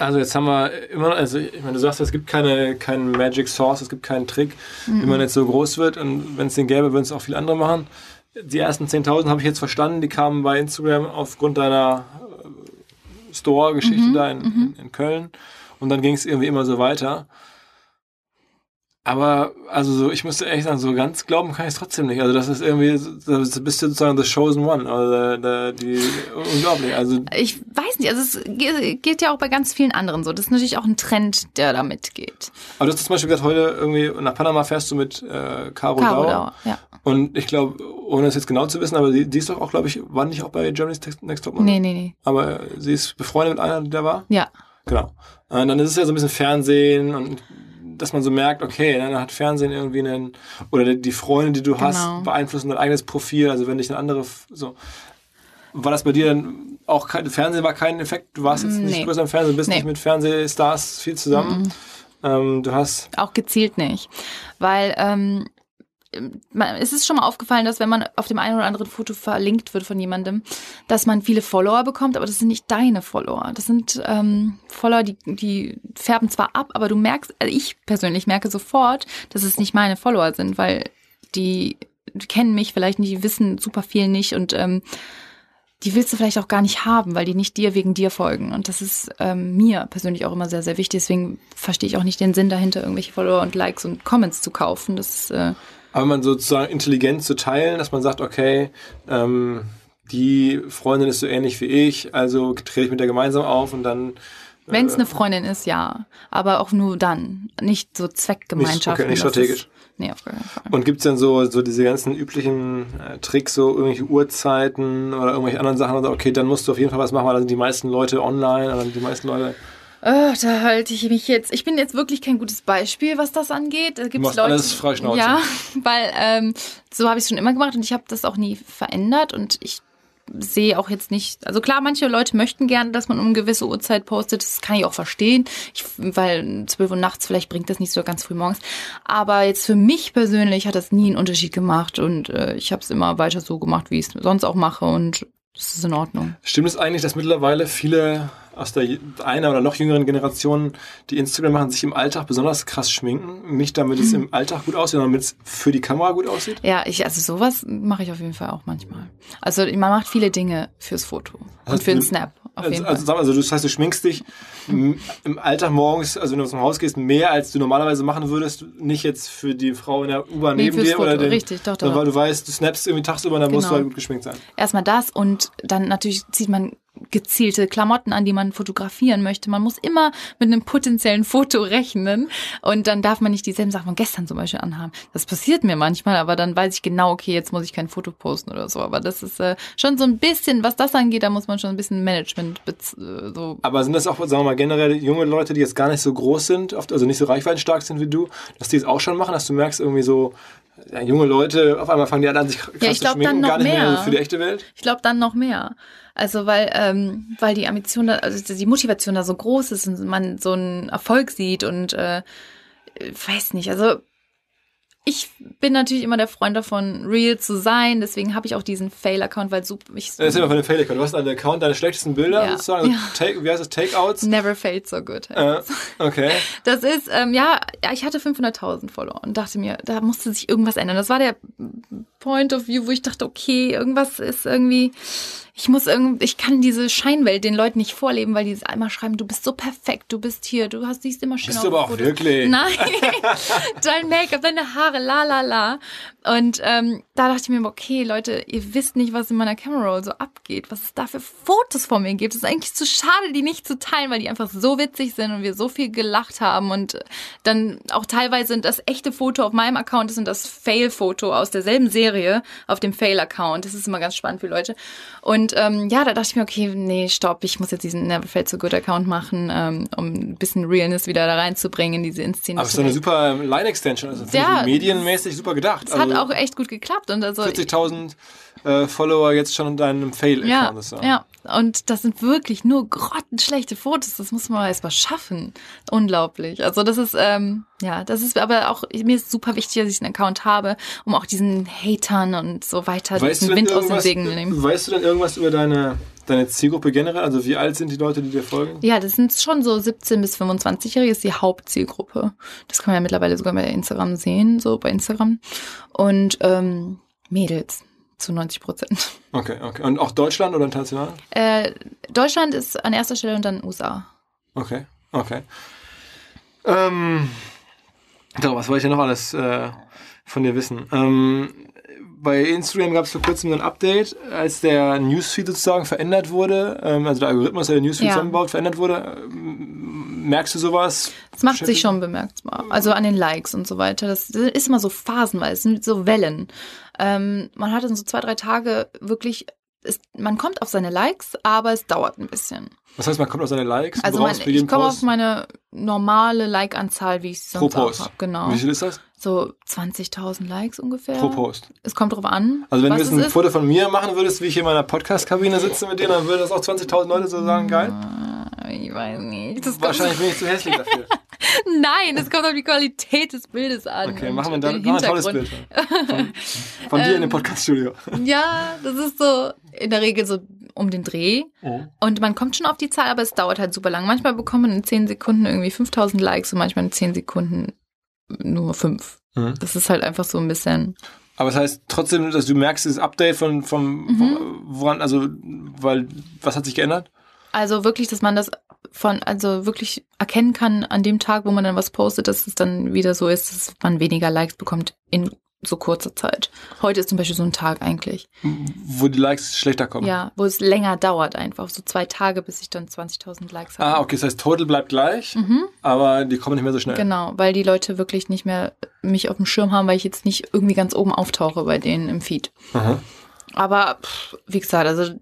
Also jetzt haben wir immer, also ich meine, du sagst, es gibt keine, keinen Magic Source, es gibt keinen Trick, wie man jetzt so groß wird. Und wenn es den gäbe, würden es auch viele andere machen. Die ersten 10.000 habe ich jetzt verstanden, die kamen bei Instagram aufgrund deiner äh, Store-Geschichte da in, in, in Köln. Und dann ging es irgendwie immer so weiter. Aber, also so, ich müsste ehrlich sagen, so ganz glauben kann ich es trotzdem nicht. Also das ist irgendwie, das bist du sozusagen the chosen one, also der, der, die, unglaublich. Also Ich weiß nicht, also es ge- geht ja auch bei ganz vielen anderen so. Das ist natürlich auch ein Trend, der da mitgeht. Aber du hast zum Beispiel gesagt, heute irgendwie nach Panama fährst du mit äh, Caro, Caro Dauer. Ja. Und ich glaube, ohne es jetzt genau zu wissen, aber die, die ist doch auch, glaube ich, war nicht auch bei Germany's Next Top Model? Nee, nee, nee. Aber sie ist befreundet mit einer, die da war? Ja. Genau. Und dann ist es ja so ein bisschen Fernsehen und dass man so merkt, okay, dann hat Fernsehen irgendwie einen, oder die, Freunde, die du Genau. hast, beeinflussen dein eigenes Profil. Also wenn dich eine andere, so. War das bei dir dann auch kein, Fernsehen war kein Effekt? Du warst jetzt nicht Nee. größer im Fernsehen, bist Nee. nicht mit Fernsehstars viel zusammen. Ähm, du hast Auch gezielt nicht. Weil ähm, es ist schon mal aufgefallen, dass wenn man auf dem einen oder anderen Foto verlinkt wird von jemandem, dass man viele Follower bekommt, aber das sind nicht deine Follower. Das sind ähm, Follower, die, die färben zwar ab, aber du merkst, also ich persönlich merke sofort, dass es nicht meine Follower sind, weil die, die kennen mich vielleicht nicht, die wissen super viel nicht und ähm, die willst du vielleicht auch gar nicht haben, weil die nicht dir wegen dir folgen. Und das ist ähm, mir persönlich auch immer sehr, sehr wichtig. Deswegen verstehe ich auch nicht den Sinn dahinter, irgendwelche Follower und Likes und Comments zu kaufen. Das äh, Aber man sozusagen intelligent zu teilen, dass man sagt, okay, ähm, die Freundin ist so ähnlich wie ich, also trete ich mit der gemeinsam auf und dann Wenn es eine Freundin ist, ja. Aber auch nur dann. Nicht so Zweckgemeinschaften. Nicht, okay, nicht strategisch. Ist, nee, auf keinen Fall. Und gibt's denn so, so diese ganzen üblichen äh, Tricks, so irgendwelche Uhrzeiten oder irgendwelche anderen Sachen? Oder, okay, dann musst du auf jeden Fall was machen, weil dann sind die meisten Leute online oder die meisten Leute. Oh, da halte ich mich jetzt. Ich bin jetzt wirklich kein gutes Beispiel, was das angeht. Da gibt's Leute, alles frei Schnauze. Ja, *laughs* weil ähm, so habe ich es schon immer gemacht und ich habe das auch nie verändert und ich sehe auch jetzt nicht, also klar, manche Leute möchten gerne, dass man um eine gewisse Uhrzeit postet, das kann ich auch verstehen, ich, weil 12 Uhr nachts vielleicht bringt das nicht so ganz früh morgens, aber jetzt für mich persönlich hat das nie einen Unterschied gemacht und äh, ich habe es immer weiter so gemacht, wie ich es sonst auch mache und das ist in Ordnung. Stimmt es eigentlich, dass mittlerweile viele aus der einer oder noch jüngeren Generation, die Instagram machen, sich im Alltag besonders krass schminken? Nicht damit es im Alltag gut aussieht, sondern damit es für die Kamera gut aussieht? Ja, ich, also sowas mache ich auf jeden Fall auch manchmal. Also man macht viele Dinge fürs Foto und Also für den Snap. Auf Also, jeden also, Fall. also das heißt, du schminkst dich im Alltag morgens, also wenn du aus dem Haus gehst, mehr als du normalerweise machen würdest, nicht jetzt für die Frau in der U-Bahn Nee, neben dir oder Foto, den, richtig, doch, doch. weil du weißt, du snappst irgendwie tagsüber, dann musst du Genau. halt gut geschminkt sein. Erstmal das und dann natürlich zieht man gezielte Klamotten an, die man fotografieren möchte. Man muss immer mit einem potenziellen Foto rechnen und dann darf man nicht dieselben Sachen von gestern zum Beispiel anhaben. Das passiert mir manchmal, aber dann weiß ich genau, okay, jetzt muss ich kein Foto posten oder so. Aber das ist äh, schon so ein bisschen, was das angeht, da muss man schon ein bisschen Management äh, so Aber sind das auch, sagen wir mal, generell junge Leute, die jetzt gar nicht so groß sind, oft, also nicht so reichweitenstark sind wie du, dass die es auch schon machen, dass du merkst irgendwie so, ja, junge Leute, auf einmal fangen die an, sich krass ich zu schminken, dann noch gar nicht mehr mehr. für die echte Welt? Ich glaube dann noch mehr. Also weil, ähm, weil die Ambition, da, also die Motivation da so groß ist und man so einen Erfolg sieht und äh, weiß nicht, also ich bin natürlich immer der Freund davon, real zu sein, deswegen habe ich auch diesen Fail-Account, weil super, ich Erzähl mal von dem Fail-Account. Du hast einen Account, deine schlechtesten Bilder Ja. sozusagen, also Ja. Take, wie heißt das, Takeouts? never failed so good. Äh, okay. Das ist, ähm, ja, ja, ich hatte 500.000 Follower und dachte mir, da musste sich irgendwas ändern. Das war der Point of View, wo ich dachte, okay, irgendwas ist irgendwie, ich muss irgendwie, ich kann diese Scheinwelt den Leuten nicht vorleben, weil die einmal schreiben, du bist so perfekt, du bist hier, du hast, siehst immer schön Bist aus du aber auch wirklich? *laughs* Nein, dein Make-up, deine Haare, la la la. Und ähm, da dachte ich mir, okay, Leute, ihr wisst nicht, was in meiner Camera Roll so abgeht, was es da für Fotos von mir gibt. Es ist eigentlich zu schade, die nicht zu teilen, weil die einfach so witzig sind und wir so viel gelacht haben. Und dann auch teilweise das echte Foto auf meinem Account ist und das Fail-Foto aus derselben Serie auf dem Fail-Account. Das ist immer ganz spannend für Leute. Und ähm, ja, da dachte ich mir, okay, nee, stopp, ich muss jetzt diesen Never Failed So Good Account machen, ähm, um ein bisschen Realness wieder da reinzubringen in diese Inszenierung. Aber es ist doch eine super Line-Extension, also Ja, medienmäßig super gedacht. Es hat also auch echt gut geklappt und also 40.000 äh, Follower jetzt schon in deinem Fail-Account. ja, ist ja, und das sind wirklich nur grottenschlechte Fotos. Das muss man erst mal schaffen. Unglaublich. Also das ist ähm, ja, das ist aber auch mir ist super wichtig, dass ich einen Account habe, um auch diesen Hatern und so weiter Weißt diesen Wind aus den irgendwas, Segeln zu nehmen. weißt du denn irgendwas über deine, deine Zielgruppe generell? Also wie alt sind die Leute, die dir folgen? Ja, das sind schon so 17 bis 25-Jährige, ist die Hauptzielgruppe. Das kann man ja mittlerweile sogar bei Instagram sehen, so bei Instagram. Und ähm, Mädels zu 90 Prozent. Okay, okay. Und auch Deutschland oder international? Äh, Deutschland ist an erster Stelle und dann USA. Okay, okay. Ähm, so, was wollte ich denn noch alles äh, von dir wissen? Ähm, bei Instagram gab es vor kurzem ein Update, als der Newsfeed sozusagen verändert wurde, ähm, also der Algorithmus, der den Newsfeed Ja. zusammenbaut, verändert wurde. Ähm, merkst du sowas? Das macht sich schon bemerkbar. Also an den Likes und so weiter. Das ist immer so phasenweise, es sind so Wellen. Ähm, man hat dann so zwei, drei Tage wirklich, ist, man kommt auf seine Likes, aber es dauert ein bisschen. Das heißt, man kommt auf seine Likes, Also mein, ich komme auf meine normale Like-Anzahl, wie ich sie pro sonst auch Post. Genau. Wie viel ist das? So 20.000 Likes ungefähr. Pro Post. Es kommt drauf an, Also wenn was du jetzt ein ist. Foto von mir machen würdest, wie ich hier in meiner Podcast-Kabine sitze mit dir, dann würde das auch 20.000 Leute so sagen, geil. Ich weiß nicht. Wahrscheinlich bin ich zu hässlich dafür. *laughs* *laughs* nein, es kommt auf die Qualität des Bildes an. Okay, machen wir dann machen ein tolles Hintergrund. Bild. Von, von dir in dem *laughs* Ähm, Podcast-Studio. Ja, das ist so in der Regel so um den Dreh. Mhm. Und man kommt schon auf die Zahl, aber es dauert halt super lang. Manchmal bekommt man in 10 Sekunden irgendwie 5000 Likes und manchmal in 10 Sekunden nur 5. Mhm. Das ist halt einfach so ein bisschen. Aber das heißt trotzdem, dass du merkst, dieses Update von, vom, Mhm. woran, also, weil, was hat sich geändert? Also wirklich, dass man das von, also wirklich erkennen kann an dem Tag, wo man dann was postet, dass es dann wieder so ist, dass man weniger Likes bekommt in so kurzer Zeit. Heute ist zum Beispiel so ein Tag eigentlich. Wo die Likes schlechter kommen. Ja, wo es länger dauert einfach. So zwei Tage, bis ich dann 20.000 Likes habe. Ah, okay, das heißt, Total bleibt gleich, aber die kommen nicht mehr so schnell. Genau, weil die Leute wirklich nicht mehr mich auf dem Schirm haben, weil ich jetzt nicht irgendwie ganz oben auftauche bei denen im Feed. Aha. Aber pff, wie gesagt, also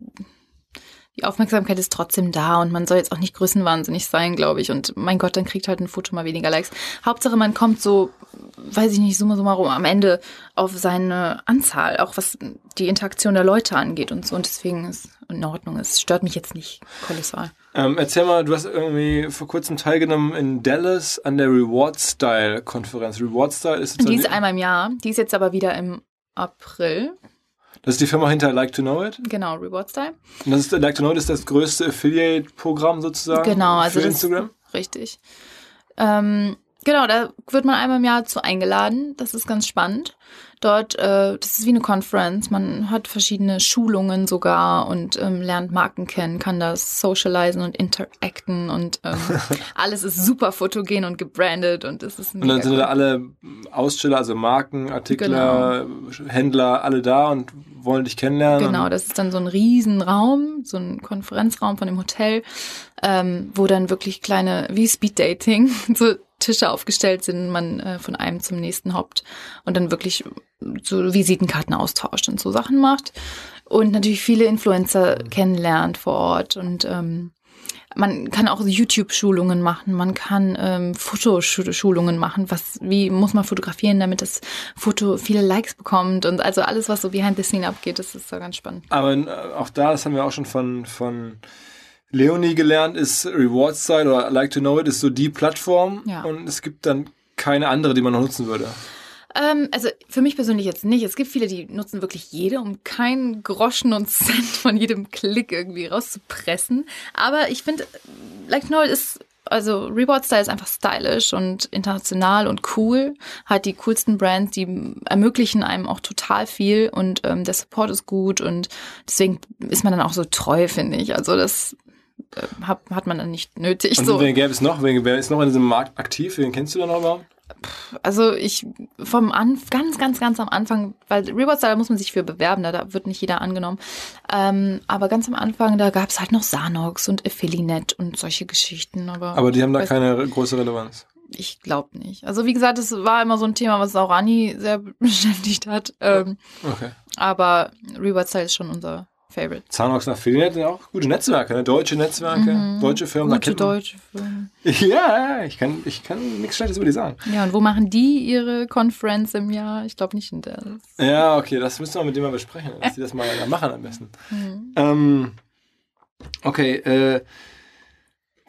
die Aufmerksamkeit ist trotzdem da und man soll jetzt auch nicht größenwahnsinnig sein, glaube ich. Und mein Gott, dann kriegt halt ein Foto mal weniger Likes. Hauptsache, man kommt so, weiß ich nicht, summa summarum am Ende auf seine Anzahl, auch was die Interaktion der Leute angeht und so. Und deswegen ist in Ordnung. Es stört mich jetzt nicht kolossal. Ähm, erzähl mal, du hast irgendwie vor kurzem teilgenommen in Dallas an der Reward Style Konferenz. Reward Style ist Die sozusagen ist einmal im Jahr. Die ist jetzt aber wieder im April. Das ist die Firma hinter Like to Know It. Genau, Reward Style. Und das ist Like to Know It ist das größte Affiliate-Programm sozusagen Genau, also für Instagram. Richtig. Ähm, genau, da wird man einmal im Jahr zu eingeladen. Das ist ganz spannend. Dort, äh, das ist wie eine Conference. Man hat verschiedene Schulungen sogar und ähm, lernt Marken kennen, kann das socialisen und interacten und ähm, *laughs* alles ist super fotogen und gebrandet und es ist Und dann sind cool. da alle Aussteller, also Marken, Artikler, Händler, alle da und wollen dich kennenlernen. Genau, das ist dann so ein Riesenraum, so ein Konferenzraum von dem Hotel, ähm, wo dann wirklich kleine, wie Speeddating, *laughs* so Tische aufgestellt sind, man äh, von einem zum nächsten hoppt und dann wirklich so Visitenkarten austauscht und so Sachen macht. Und natürlich viele Influencer kennenlernt vor Ort und ähm, man kann auch YouTube-Schulungen machen, man kann ähm, Fotoschulungen machen, was, wie muss man fotografieren, damit das Foto viele Likes bekommt und also alles, was so behind the scene abgeht, das ist so ganz spannend. Aber äh, auch da, das haben wir auch schon von, von Leonie gelernt, ist Reward Style oder Like to Know It ist so die Plattform Ja. und es gibt dann keine andere, die man noch nutzen würde. Ähm, also für mich persönlich jetzt nicht. Es gibt viele, die nutzen wirklich jede, um keinen Groschen und *laughs* Cent von jedem Klick irgendwie rauszupressen. Aber ich finde, Like Noel ist, also Reward Style ist einfach stylish und international und cool. Hat die coolsten Brands, die ermöglichen einem auch total viel und ähm, der Support ist gut und deswegen ist man dann auch so treu, finde ich. Also das hat, hat man dann nicht nötig. Und so. wen gäbe es noch? Wen, wer ist noch in diesem Markt aktiv? Wen kennst du da noch überhaupt? Also ich vom an, ganz, ganz, ganz am Anfang, weil Reward Style muss man sich für bewerben, da, da wird nicht jeder angenommen. Ähm, aber ganz am Anfang, da gab es halt noch Sanox und Affiliate und solche Geschichten. Aber, Aber die haben da keine große Relevanz. Ich glaube nicht. Also wie gesagt, das war immer so ein Thema, was auch Rani sehr *laughs* beschäftigt hat. Ähm, Okay. aber Reward Style ist schon unser Favorite. Zanox und Affiliate sind ja auch gute Netzwerke, ne? deutsche Netzwerke, deutsche Firmen. Mhm. Gute deutsche Firmen. *laughs* Ja, ich kann, ich kann nichts Schlechtes über die sagen. Ja, und wo machen die ihre Conference im Jahr? Ich glaube nicht in Dallas. Ja, okay, das müssen wir mit dem mal besprechen, dass die das mal machen am besten. *laughs* Mhm. Ähm, okay, äh,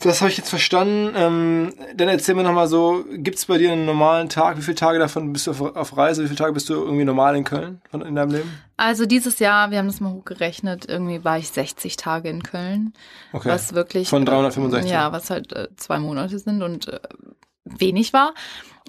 das habe ich jetzt verstanden. Ähm, dann erzähl mir nochmal so, gibt es bei dir einen normalen Tag? Wie viele Tage davon bist du auf, auf Reise? Wie viele Tage bist du irgendwie normal in Köln von, in deinem Leben? Also dieses Jahr, wir haben das mal hochgerechnet, irgendwie war ich 60 Tage in Köln, Okay. was wirklich Von 365? Ja, was halt äh, zwei Monate sind und äh, wenig war.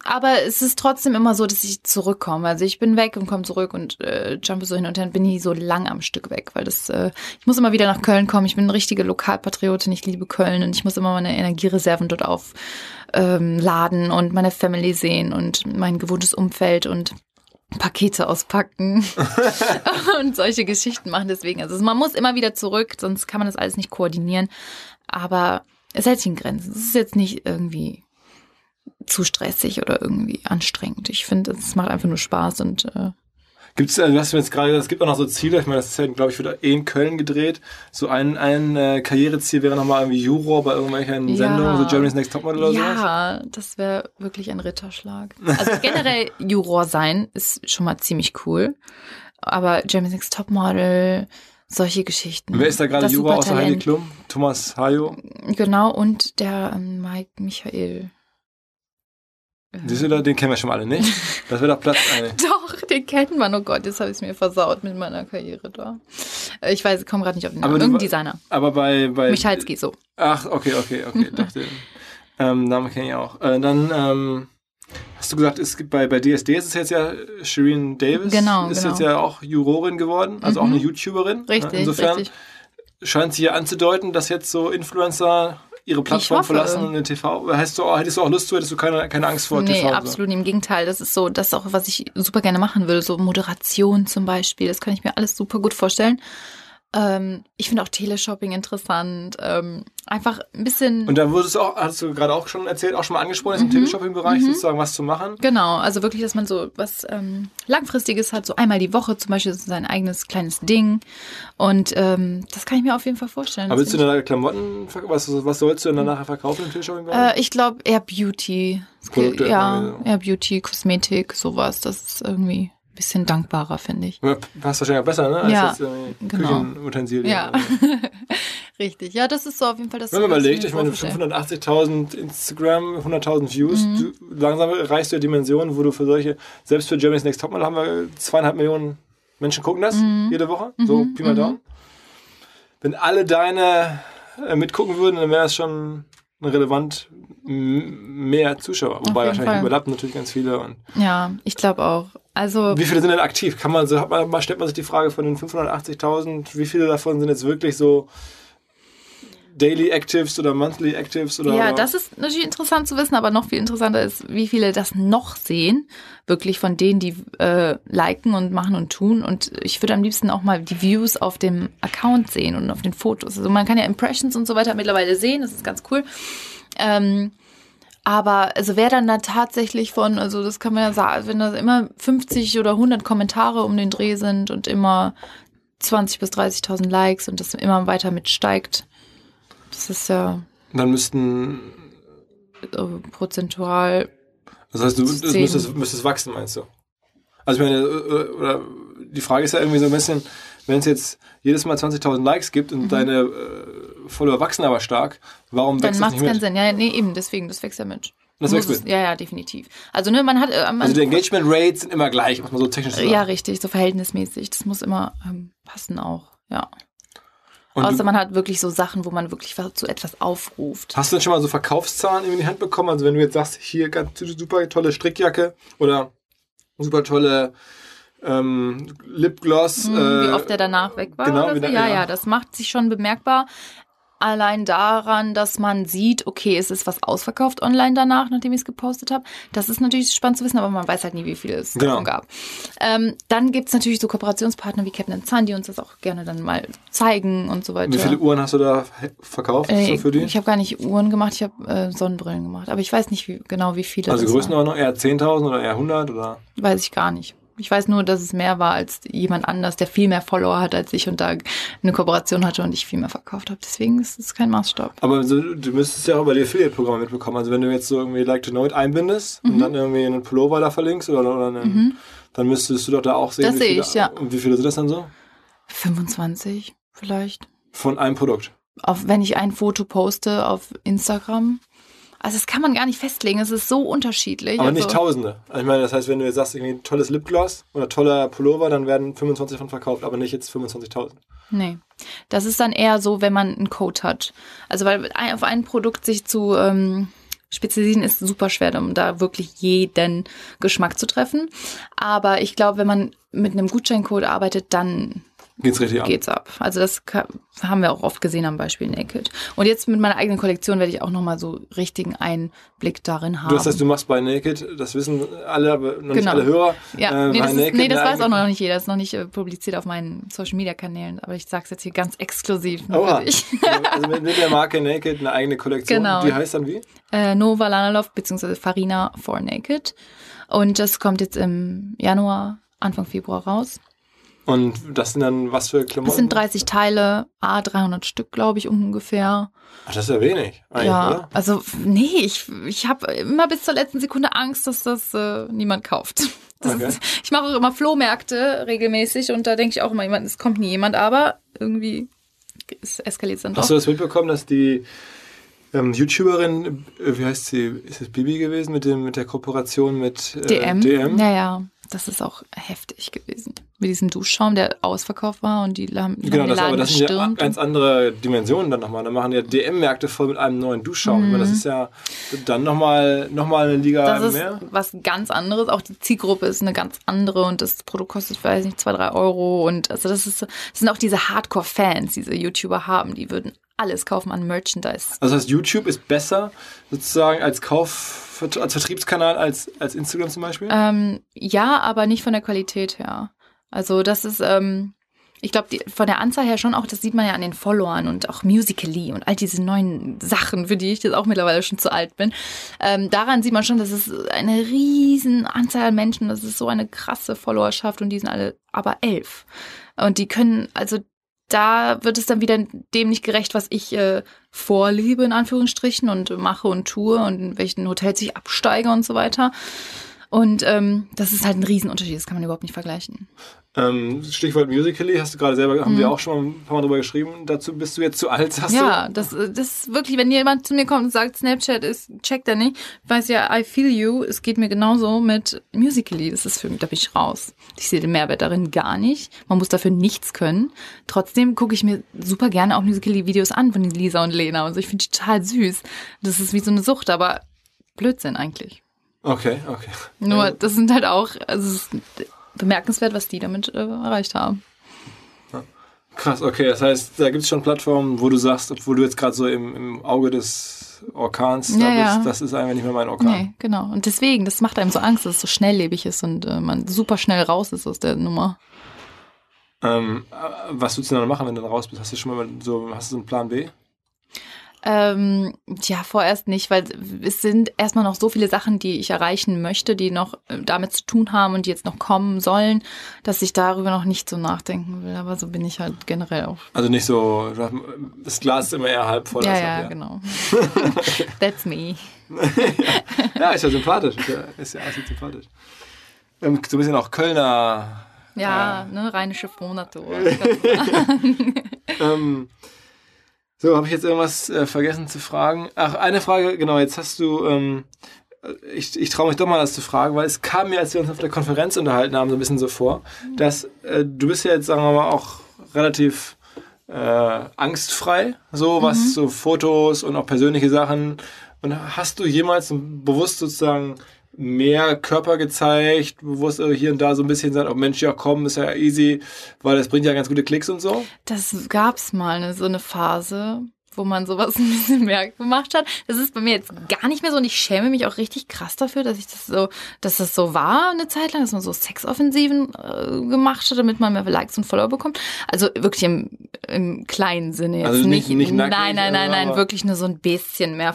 Aber es ist trotzdem immer so, dass ich zurückkomme. Also ich bin weg und komme zurück und äh, jumpe so hin und her und bin nie so lang am Stück weg, weil das, äh, ich muss immer wieder nach Köln kommen. Ich bin eine richtige Lokalpatriotin, ich liebe Köln und ich muss immer meine Energiereserven dort aufladen ähm, und meine Family sehen und mein gewohntes Umfeld und Pakete auspacken *laughs* *laughs* und solche Geschichten machen. Deswegen, also man muss immer wieder zurück, sonst kann man das alles nicht koordinieren. Aber es hält sich in Grenzen. Es ist jetzt nicht irgendwie zu stressig oder irgendwie anstrengend. Ich finde, es macht einfach nur Spaß und äh, Gibt's, äh, du hast mir jetzt gerade gesagt, es gibt auch noch so Ziele. Ich meine, das ist ja, glaube ich, wieder eh in Köln gedreht. So ein, ein äh, Karriereziel wäre nochmal irgendwie Juror bei irgendwelchen Ja. Sendungen, so Germany's Next Topmodel oder sowas. ja, das wäre wirklich ein Ritterschlag. Also generell *laughs* Juror sein ist schon mal ziemlich cool. Aber Jeremy's Next Topmodel, solche Geschichten. Wer ist da gerade Juror außer Heidi. Klum? Thomas Hayo? Genau, und der ähm, Mike Michael. Da, den kennen wir schon mal alle, nicht? Das wäre doch Platz eine. *laughs* Doch, den kennt man. Oh Gott, jetzt habe ich es mir versaut mit meiner Karriere da. Äh, Ich weiß, ich komme gerade nicht auf den Aber Namen. du Irgendein Designer. Aber bei, bei Michalski, so. Ach, okay, okay, okay. *laughs* dachte, ähm, Namen kenne ich auch. Äh, dann ähm, hast du gesagt, es gibt bei, bei DSD ist es jetzt ja Shireen Davis. Genau, Ist genau. jetzt ja auch Jurorin geworden, also auch Mhm. eine YouTuberin. Richtig, Insofern richtig. scheint sie ja anzudeuten, dass jetzt so Influencer ihre Plattform hoffe. verlassen und in TV? Hättest du, auch, hättest du auch Lust zu, hättest du keine, keine Angst vor Nee, TV? so? absolut nicht. im Gegenteil. Das ist so, das ist auch, was ich super gerne machen will. So Moderation zum Beispiel. Das kann ich mir alles super gut vorstellen. Ähm, ich finde auch Teleshopping interessant. Ähm, einfach ein bisschen. Und da wurdest du auch, hast du gerade auch schon erzählt, auch schon mal angesprochen, ist im Mhm. Teleshopping-Bereich sozusagen was zu machen. Genau, also wirklich, dass man so was ähm, Langfristiges hat, so einmal die Woche zum Beispiel so sein eigenes kleines Ding. Und ähm, das kann ich mir auf jeden Fall vorstellen. Aber willst du denn da Klamotten, was, was sollst du denn dann nachher verkaufen im Teleshopping-Bereich? Äh, ich glaube eher Beauty. Produkte ja, eher Beauty, Kosmetik, sowas. Das ist irgendwie bisschen dankbarer, finde ich. Ja, Passt wahrscheinlich auch besser, ne? Als Ja, jetzt irgendwie genau. Küchenutensilien. Ja. *laughs* Richtig. Ja, das ist so auf jeden Fall das. Wenn man überlegt, ich meine, vorstelle. 580.000 Instagram, 100.000 Views, Mhm. du, langsam erreichst du ja Dimensionen, wo du für solche, selbst für Germany's Next Topmodel haben wir zweieinhalb Millionen Menschen gucken das Mhm. jede Woche, so Pi mal Daumen. Wenn alle deine äh, mitgucken würden, dann wäre es schon relevant mehr Zuschauer. Wobei wahrscheinlich Fall. überlappen natürlich ganz viele. Und Ja, ich glaube auch. Also wie viele sind denn aktiv? Kann man so, hat man, stellt man sich die Frage von den 580.000, wie viele davon sind jetzt wirklich so Daily Actives oder Monthly Actives oder Ja, das ist natürlich interessant zu wissen, aber noch viel interessanter ist, wie viele das noch sehen, wirklich von denen, die äh, liken und machen und tun. Und ich würde am liebsten auch mal die Views auf dem Account sehen und auf den Fotos. Also man kann ja Impressions und so weiter mittlerweile sehen, das ist ganz cool. Ähm, aber also wer dann da tatsächlich von, also das kann man ja sagen, wenn da immer 50 oder 100 Kommentare um den Dreh sind und immer 20 bis 30.000 Likes und das immer weiter mitsteigt, das ist ja Dann müssten, äh, prozentual. das heißt, du das müsstest, müsstest wachsen, meinst du? Also ich meine, äh, oder die Frage ist ja irgendwie so ein bisschen, wenn es jetzt jedes Mal 20.000 Likes gibt und deine äh, Follower wachsen aber stark, warum Mhm. Dann wächst das macht nicht es keinen? Sinn. Ja, nee, eben, deswegen, das wächst ja mit. Das wächst mit. Ja, ja, definitiv. Also, ne, man hat. Äh, man, Also die Engagement Rates sind immer gleich, muss man so technisch sagen. ja, richtig, so verhältnismäßig. Das muss immer ähm, passen auch, ja. Und Außer man hat wirklich so Sachen, wo man wirklich zu etwas aufruft. hast du denn schon mal so Verkaufszahlen in die Hand bekommen? Also wenn du jetzt sagst, hier ganz super tolle Strickjacke oder super tolle ähm, Lipgloss. Hm, äh, wie oft der danach weg war. genau, so. da- ja, ja. ja, das macht sich schon bemerkbar. Allein daran, dass man sieht, okay, es ist was ausverkauft online danach, nachdem ich es gepostet habe. Das ist natürlich spannend zu wissen, aber man weiß halt nie, wie viel es Genau. davon gab. Ähm, dann gibt's natürlich so Kooperationspartner wie Captain Sun, die uns das auch gerne dann mal zeigen und so weiter. Wie viele Uhren hast du da verkauft Äh, für die? ich habe gar nicht Uhren gemacht, ich habe äh, Sonnenbrillen gemacht. Aber ich weiß nicht wie, genau, wie viele. also Größenordnung eher 10.000 oder eher 100 oder? Weiß ich gar nicht. Ich weiß nur, dass es mehr war als jemand anders, der viel mehr Follower hat als ich und da eine Kooperation hatte und ich viel mehr verkauft habe. Deswegen ist es kein Maßstab. Aber so, du müsstest ja auch über die Affiliate-Programme mitbekommen. Also wenn du jetzt so irgendwie Like to Know It einbindest Mhm. und dann irgendwie einen Pullover da verlinkst oder, oder einen, dann müsstest du doch da auch sehen, Das wie sehe viele, ich, ja. Und wie viele sind das dann so? 25 vielleicht. Von einem Produkt. Auf, wenn ich ein Foto poste auf Instagram. Also das kann man gar nicht festlegen. Es ist so unterschiedlich. Aber also, nicht Tausende. Ich meine, das heißt, wenn du jetzt sagst, irgendwie ein tolles Lipgloss oder toller Pullover, dann werden 25 von verkauft, aber nicht jetzt 25.000. Nee. Das ist dann eher so, wenn man einen Code hat. Also weil auf ein Produkt sich zu ähm, spezialisieren ist super schwer, um da wirklich jeden Geschmack zu treffen. Aber ich glaube, wenn man mit einem Gutscheincode arbeitet, dann Geht's richtig ab. geht's ab. Also das ka- haben wir auch oft gesehen am Beispiel Naked. Und jetzt mit meiner eigenen Kollektion werde ich auch nochmal so richtigen Einblick darin haben. Du, das heißt, du machst bei Naked, das wissen alle, aber noch nicht Genau. alle Hörer. Ja, äh, nee, das, ist, nee, das weiß auch noch nicht jeder. Das ist noch nicht äh, publiziert auf meinen Social Media Kanälen. Aber ich sag's jetzt hier ganz exklusiv nur Oha. für dich. Also mit, mit der Marke Naked eine eigene Kollektion. Genau. Die heißt dann wie? äh, Nova Lanalov bzw. Farina for Naked. Und das kommt jetzt im Januar, Anfang Februar raus. Und das sind dann was für Klamotten? Das sind 30 Teile, A 300 Stück, glaube ich, ungefähr. Ach, das ist ja wenig, eigentlich, ja, oder? also nee, ich, ich habe immer bis zur letzten Sekunde Angst, dass das äh, niemand kauft. *laughs* Okay. ist, ich mache auch immer Flohmärkte regelmäßig und da denke ich auch immer, es kommt nie jemand, aber irgendwie es eskaliert dann doch. Hast du das mitbekommen, dass die ähm, YouTuberin, äh, wie heißt sie, ist es Bibi gewesen mit dem mit der Kooperation mit äh, DM? DM? Ja, ja, das ist auch heftig gewesen. Mit diesem Duschschaum, der ausverkauft war und die haben Genau, das, aber das sind ja ganz andere Dimensionen dann nochmal. Da machen ja DM-Märkte voll mit einem neuen Duschschaum. Meine, Das ist ja dann nochmal noch mal eine Liga Mhm. das ist mehr. was ganz anderes. Auch die Zielgruppe ist eine ganz andere und das Produkt kostet, weiß nicht, zwei, drei Euro. Und also das ist, das sind auch diese Hardcore-Fans, diese YouTuber haben. Die würden alles kaufen an Merchandise. Also das heißt, YouTube ist besser sozusagen als Kauf, als Vertriebskanal als, als Instagram zum Beispiel? Ähm, ja, aber nicht von der Qualität her. Also das ist, ähm, ich glaube, von der Anzahl her schon auch, das sieht man ja an den Followern und auch Musically und all diese neuen Sachen, für die ich jetzt auch mittlerweile schon zu alt bin. Ähm, daran sieht man schon, dass es eine riesen Anzahl an Menschen, das ist so eine krasse Followerschaft und die sind alle aber elf. Und die können, also da wird es dann wieder dem nicht gerecht, was ich äh, vorlebe, in Anführungsstrichen, und mache und tue und in welchen Hotels ich absteige und so weiter. Und ähm, das ist halt ein Riesenunterschied, das kann man überhaupt nicht vergleichen. Ähm, Stichwort Musically, hast du gerade selber, haben Mhm. wir auch schon mal ein paar Mal drüber geschrieben. Dazu bist du jetzt zu alt, sagst Ja, das, äh, das ist wirklich, wenn jemand zu mir kommt und sagt, Snapchat ist, checkt er nicht, ich weiß ja, I feel you, es geht mir genauso mit Musically, das ist für mich, da bin ich raus. Ich sehe den Mehrwert darin gar nicht. Man muss dafür nichts können. Trotzdem gucke ich mir super gerne auch Musically-Videos an von Lisa und Lena und so. Ich finde die total süß. Das ist wie so eine Sucht, aber Blödsinn eigentlich. Okay, okay. Nur, das sind halt auch, also es ist bemerkenswert, was die damit äh, erreicht haben. Krass, okay. Das heißt, da gibt es schon Plattformen, wo du sagst, obwohl du jetzt gerade so im, im Auge des Orkans da Ja, ja. bist, das ist einfach nicht mehr mein Orkan. Nee, genau. Und deswegen, das macht einem so Angst, dass es so schnelllebig ist und äh, man super schnell raus ist aus der Nummer. Ähm, äh, was würdest du dann machen, wenn du dann raus bist? Hast du schon mal so, hast du so einen Plan B? Ähm, ja, vorerst nicht, weil es sind erstmal noch so viele Sachen, die ich erreichen möchte, die noch äh, damit zu tun haben und die jetzt noch kommen sollen, dass ich darüber noch nicht so nachdenken will. Aber so bin ich halt generell auch. Also nicht so, das Glas ist immer eher halb voll. Ja, als ja, leer. genau. *laughs* That's me. Ja, ist ja sympathisch. Ist ja, ist ja sympathisch. Ähm, so ein bisschen auch Kölner. Ja, ne, rheinische Frohnatur. *laughs* Ähm, so, habe ich jetzt irgendwas äh, vergessen zu fragen? Ach, eine Frage, genau, jetzt hast du, ähm, ich, ich traue mich doch mal das zu fragen, weil es kam mir, als wir uns auf der Konferenz unterhalten haben, so ein bisschen so vor, dass äh, du bist ja jetzt, sagen wir mal, auch relativ äh, angstfrei, so was so Fotos und auch persönliche Sachen. Und hast du jemals bewusst sozusagen mehr Körper gezeigt, bewusst äh, hier und da so ein bisschen gesagt, oh Mensch, ja komm, ist ja easy, weil das bringt ja ganz gute Klicks und so? Das gab's mal, ne, so eine Phase, wo man sowas *laughs* ein bisschen mehr gemacht hat. Das ist bei mir jetzt gar nicht mehr so und ich schäme mich auch richtig krass dafür, dass ich das so, dass das so war eine Zeit lang, dass man so Sexoffensiven äh, gemacht hat, damit man mehr Likes und Follower bekommt. Also wirklich im, im kleinen Sinne jetzt Also nicht- nicht nackig, nein, nein, nein, nein, aber- wirklich nur so ein bisschen mehr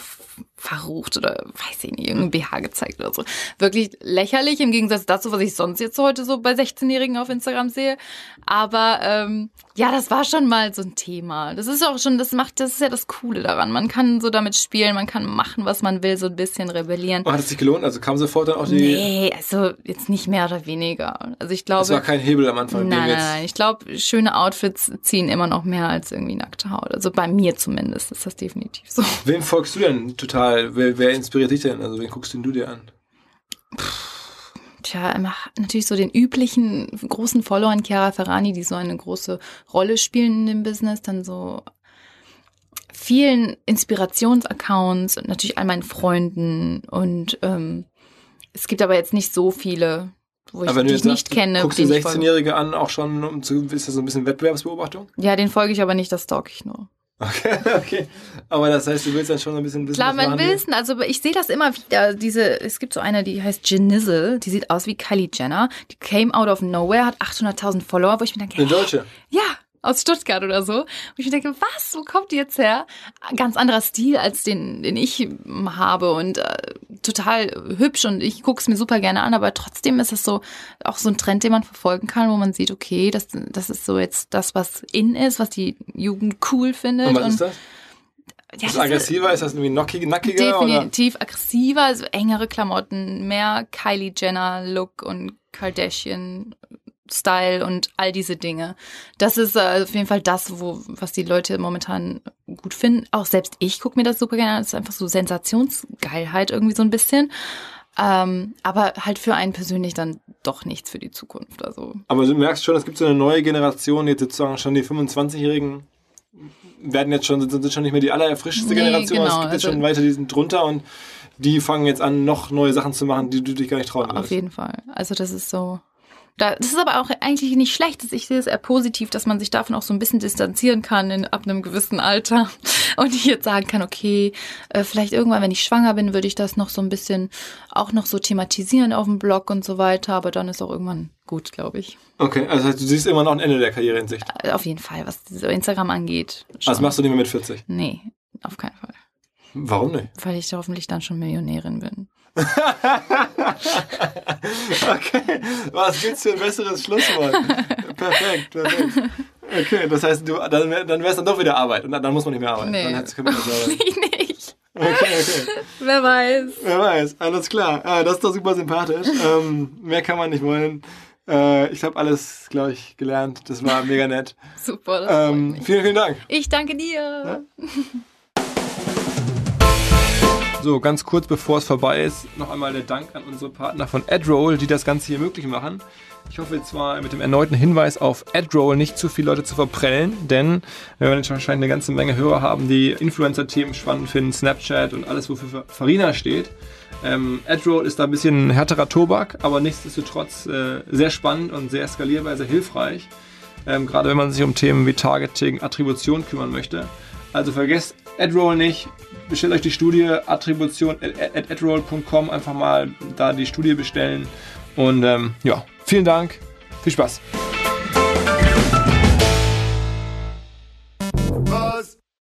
verrucht oder weiß ich nicht, irgendein BH gezeigt oder so. Wirklich lächerlich im Gegensatz dazu, was ich sonst jetzt heute so bei 16-Jährigen auf Instagram sehe. Aber ähm, ja, das war schon mal so ein Thema. Das ist auch schon, das macht, das ist ja das Coole daran. Man kann so damit spielen, man kann machen, was man will, so ein bisschen rebellieren. Und hat es sich gelohnt? Also kam sofort dann auch die. Nee, also jetzt nicht mehr oder weniger. Also ich glaube. Das war kein Hebel am Anfang. Nein, nein, nein. Ich glaube, schöne Outfits ziehen immer noch mehr als irgendwie nackte Haut. Also bei mir zumindest ist das definitiv so. Wem folgst du denn total? Wer, wer inspiriert dich denn? Also wen guckst denn du dir an? Tja, immer natürlich so den üblichen großen Followern Chiara Ferrani, die so eine große Rolle spielen in dem Business, dann so vielen Inspirationsaccounts und natürlich all meinen Freunden und ähm, es gibt aber jetzt nicht so viele, wo ich, Aber wenn die ich jetzt nicht sagst, kenne. Guckst du denen ich folge. 16-Jährige an, auch schon, um zu, ist das so ein bisschen Wettbewerbsbeobachtung? Ja, den folge ich aber nicht, das stalk ich nur. Okay, *laughs* okay. Aber das heißt, du willst dann schon ein bisschen wissen, Klar, man will es, also ich sehe das immer wieder, diese, es gibt so eine, die heißt Janizzle, die sieht aus wie Kylie Jenner, die came out of nowhere, hat 800.000 Follower, wo ich mir denke, Eine? Deutsche. ja, aus Stuttgart oder so. Und ich mir denke, was, wo kommt die jetzt her? Ganz anderer Stil als den, den ich habe und äh, total hübsch und ich gucke es mir super gerne an, aber trotzdem ist es so auch so ein Trend, den man verfolgen kann, wo man sieht, okay, das, das ist so jetzt das, was in ist, was die Jugend cool findet. Und was ist das? ja, Ist das aggressiver? Ist das irgendwie knockig, nackiger? Oder? Definitiv aggressiver, also engere Klamotten, mehr Kylie Jenner Look und Kardashian Style und all diese Dinge. Das ist äh, auf jeden Fall das, wo was die Leute momentan gut finden. Auch selbst ich gucke mir das super gerne an. Das ist einfach so Sensationsgeilheit irgendwie so ein bisschen. Ähm, aber halt für einen persönlich dann doch nichts für die Zukunft. Also. Aber du merkst schon, es gibt so eine neue Generation, jetzt sozusagen schon die 25-Jährigen werden jetzt schon, sind schon nicht mehr die allerfrischste Nee, Generation, aber es genau, gibt jetzt also- schon weiter, die sind drunter und die fangen jetzt an, noch neue Sachen zu machen, die du dich gar nicht trauen Auf würdest. jeden Fall. Also das ist so. Da, das ist aber auch eigentlich nicht schlecht. Ich sehe es eher positiv, dass man sich davon auch so ein bisschen distanzieren kann in, ab einem gewissen Alter. *laughs* Und ich jetzt sagen kann, okay, äh, vielleicht irgendwann, wenn ich schwanger bin, würde ich das noch so ein bisschen auch noch so thematisieren auf dem Blog und so weiter. Aber dann ist auch irgendwann gut, glaube ich. Okay, also du siehst immer noch ein Ende der Karriere in Sicht. Äh, Auf jeden Fall, was Instagram angeht. Also schon. das machst du nicht mehr mit 40. Nee, auf keinen Fall. Warum nicht? Weil ich hoffentlich dann schon Millionärin bin. *laughs* Okay, was gibt's für ein besseres Schlusswort? *laughs* perfekt, perfekt. Okay, das heißt, du, dann, wär- dann wäre es dann doch wieder Arbeit und dann, dann muss man nicht mehr arbeiten. Nee. Dann keine Arbeit. Ich nicht. Okay, okay. Wer weiß. Wer weiß, alles klar. Ah, das ist doch super sympathisch. Ähm, mehr kann man nicht wollen. Äh, ich habe alles, glaube ich, gelernt. Das war mega nett. Super. Das Ähm, vielen, vielen Dank. Ich danke dir. *laughs* So, ganz kurz bevor es vorbei ist, noch einmal der Dank an unsere Partner von AdRoll, die das Ganze hier möglich machen. Ich hoffe zwar mit dem erneuten Hinweis auf AdRoll nicht zu viele Leute zu verprellen, denn wir werden jetzt wahrscheinlich eine ganze Menge Hörer haben, die Influencer-Themen spannend finden, Snapchat und alles, wofür Farina steht. Ähm, AdRoll ist da ein bisschen härterer Tobak, aber nichtsdestotrotz äh, sehr spannend und sehr skalierbar, sehr hilfreich. Ähm, gerade wenn man sich um Themen wie Targeting, Attribution kümmern möchte. Also vergesst AdRoll nicht, bestellt euch die Studie Attribution at, adroll.com, einfach mal da die Studie bestellen. Und ähm, ja, vielen Dank, viel Spaß.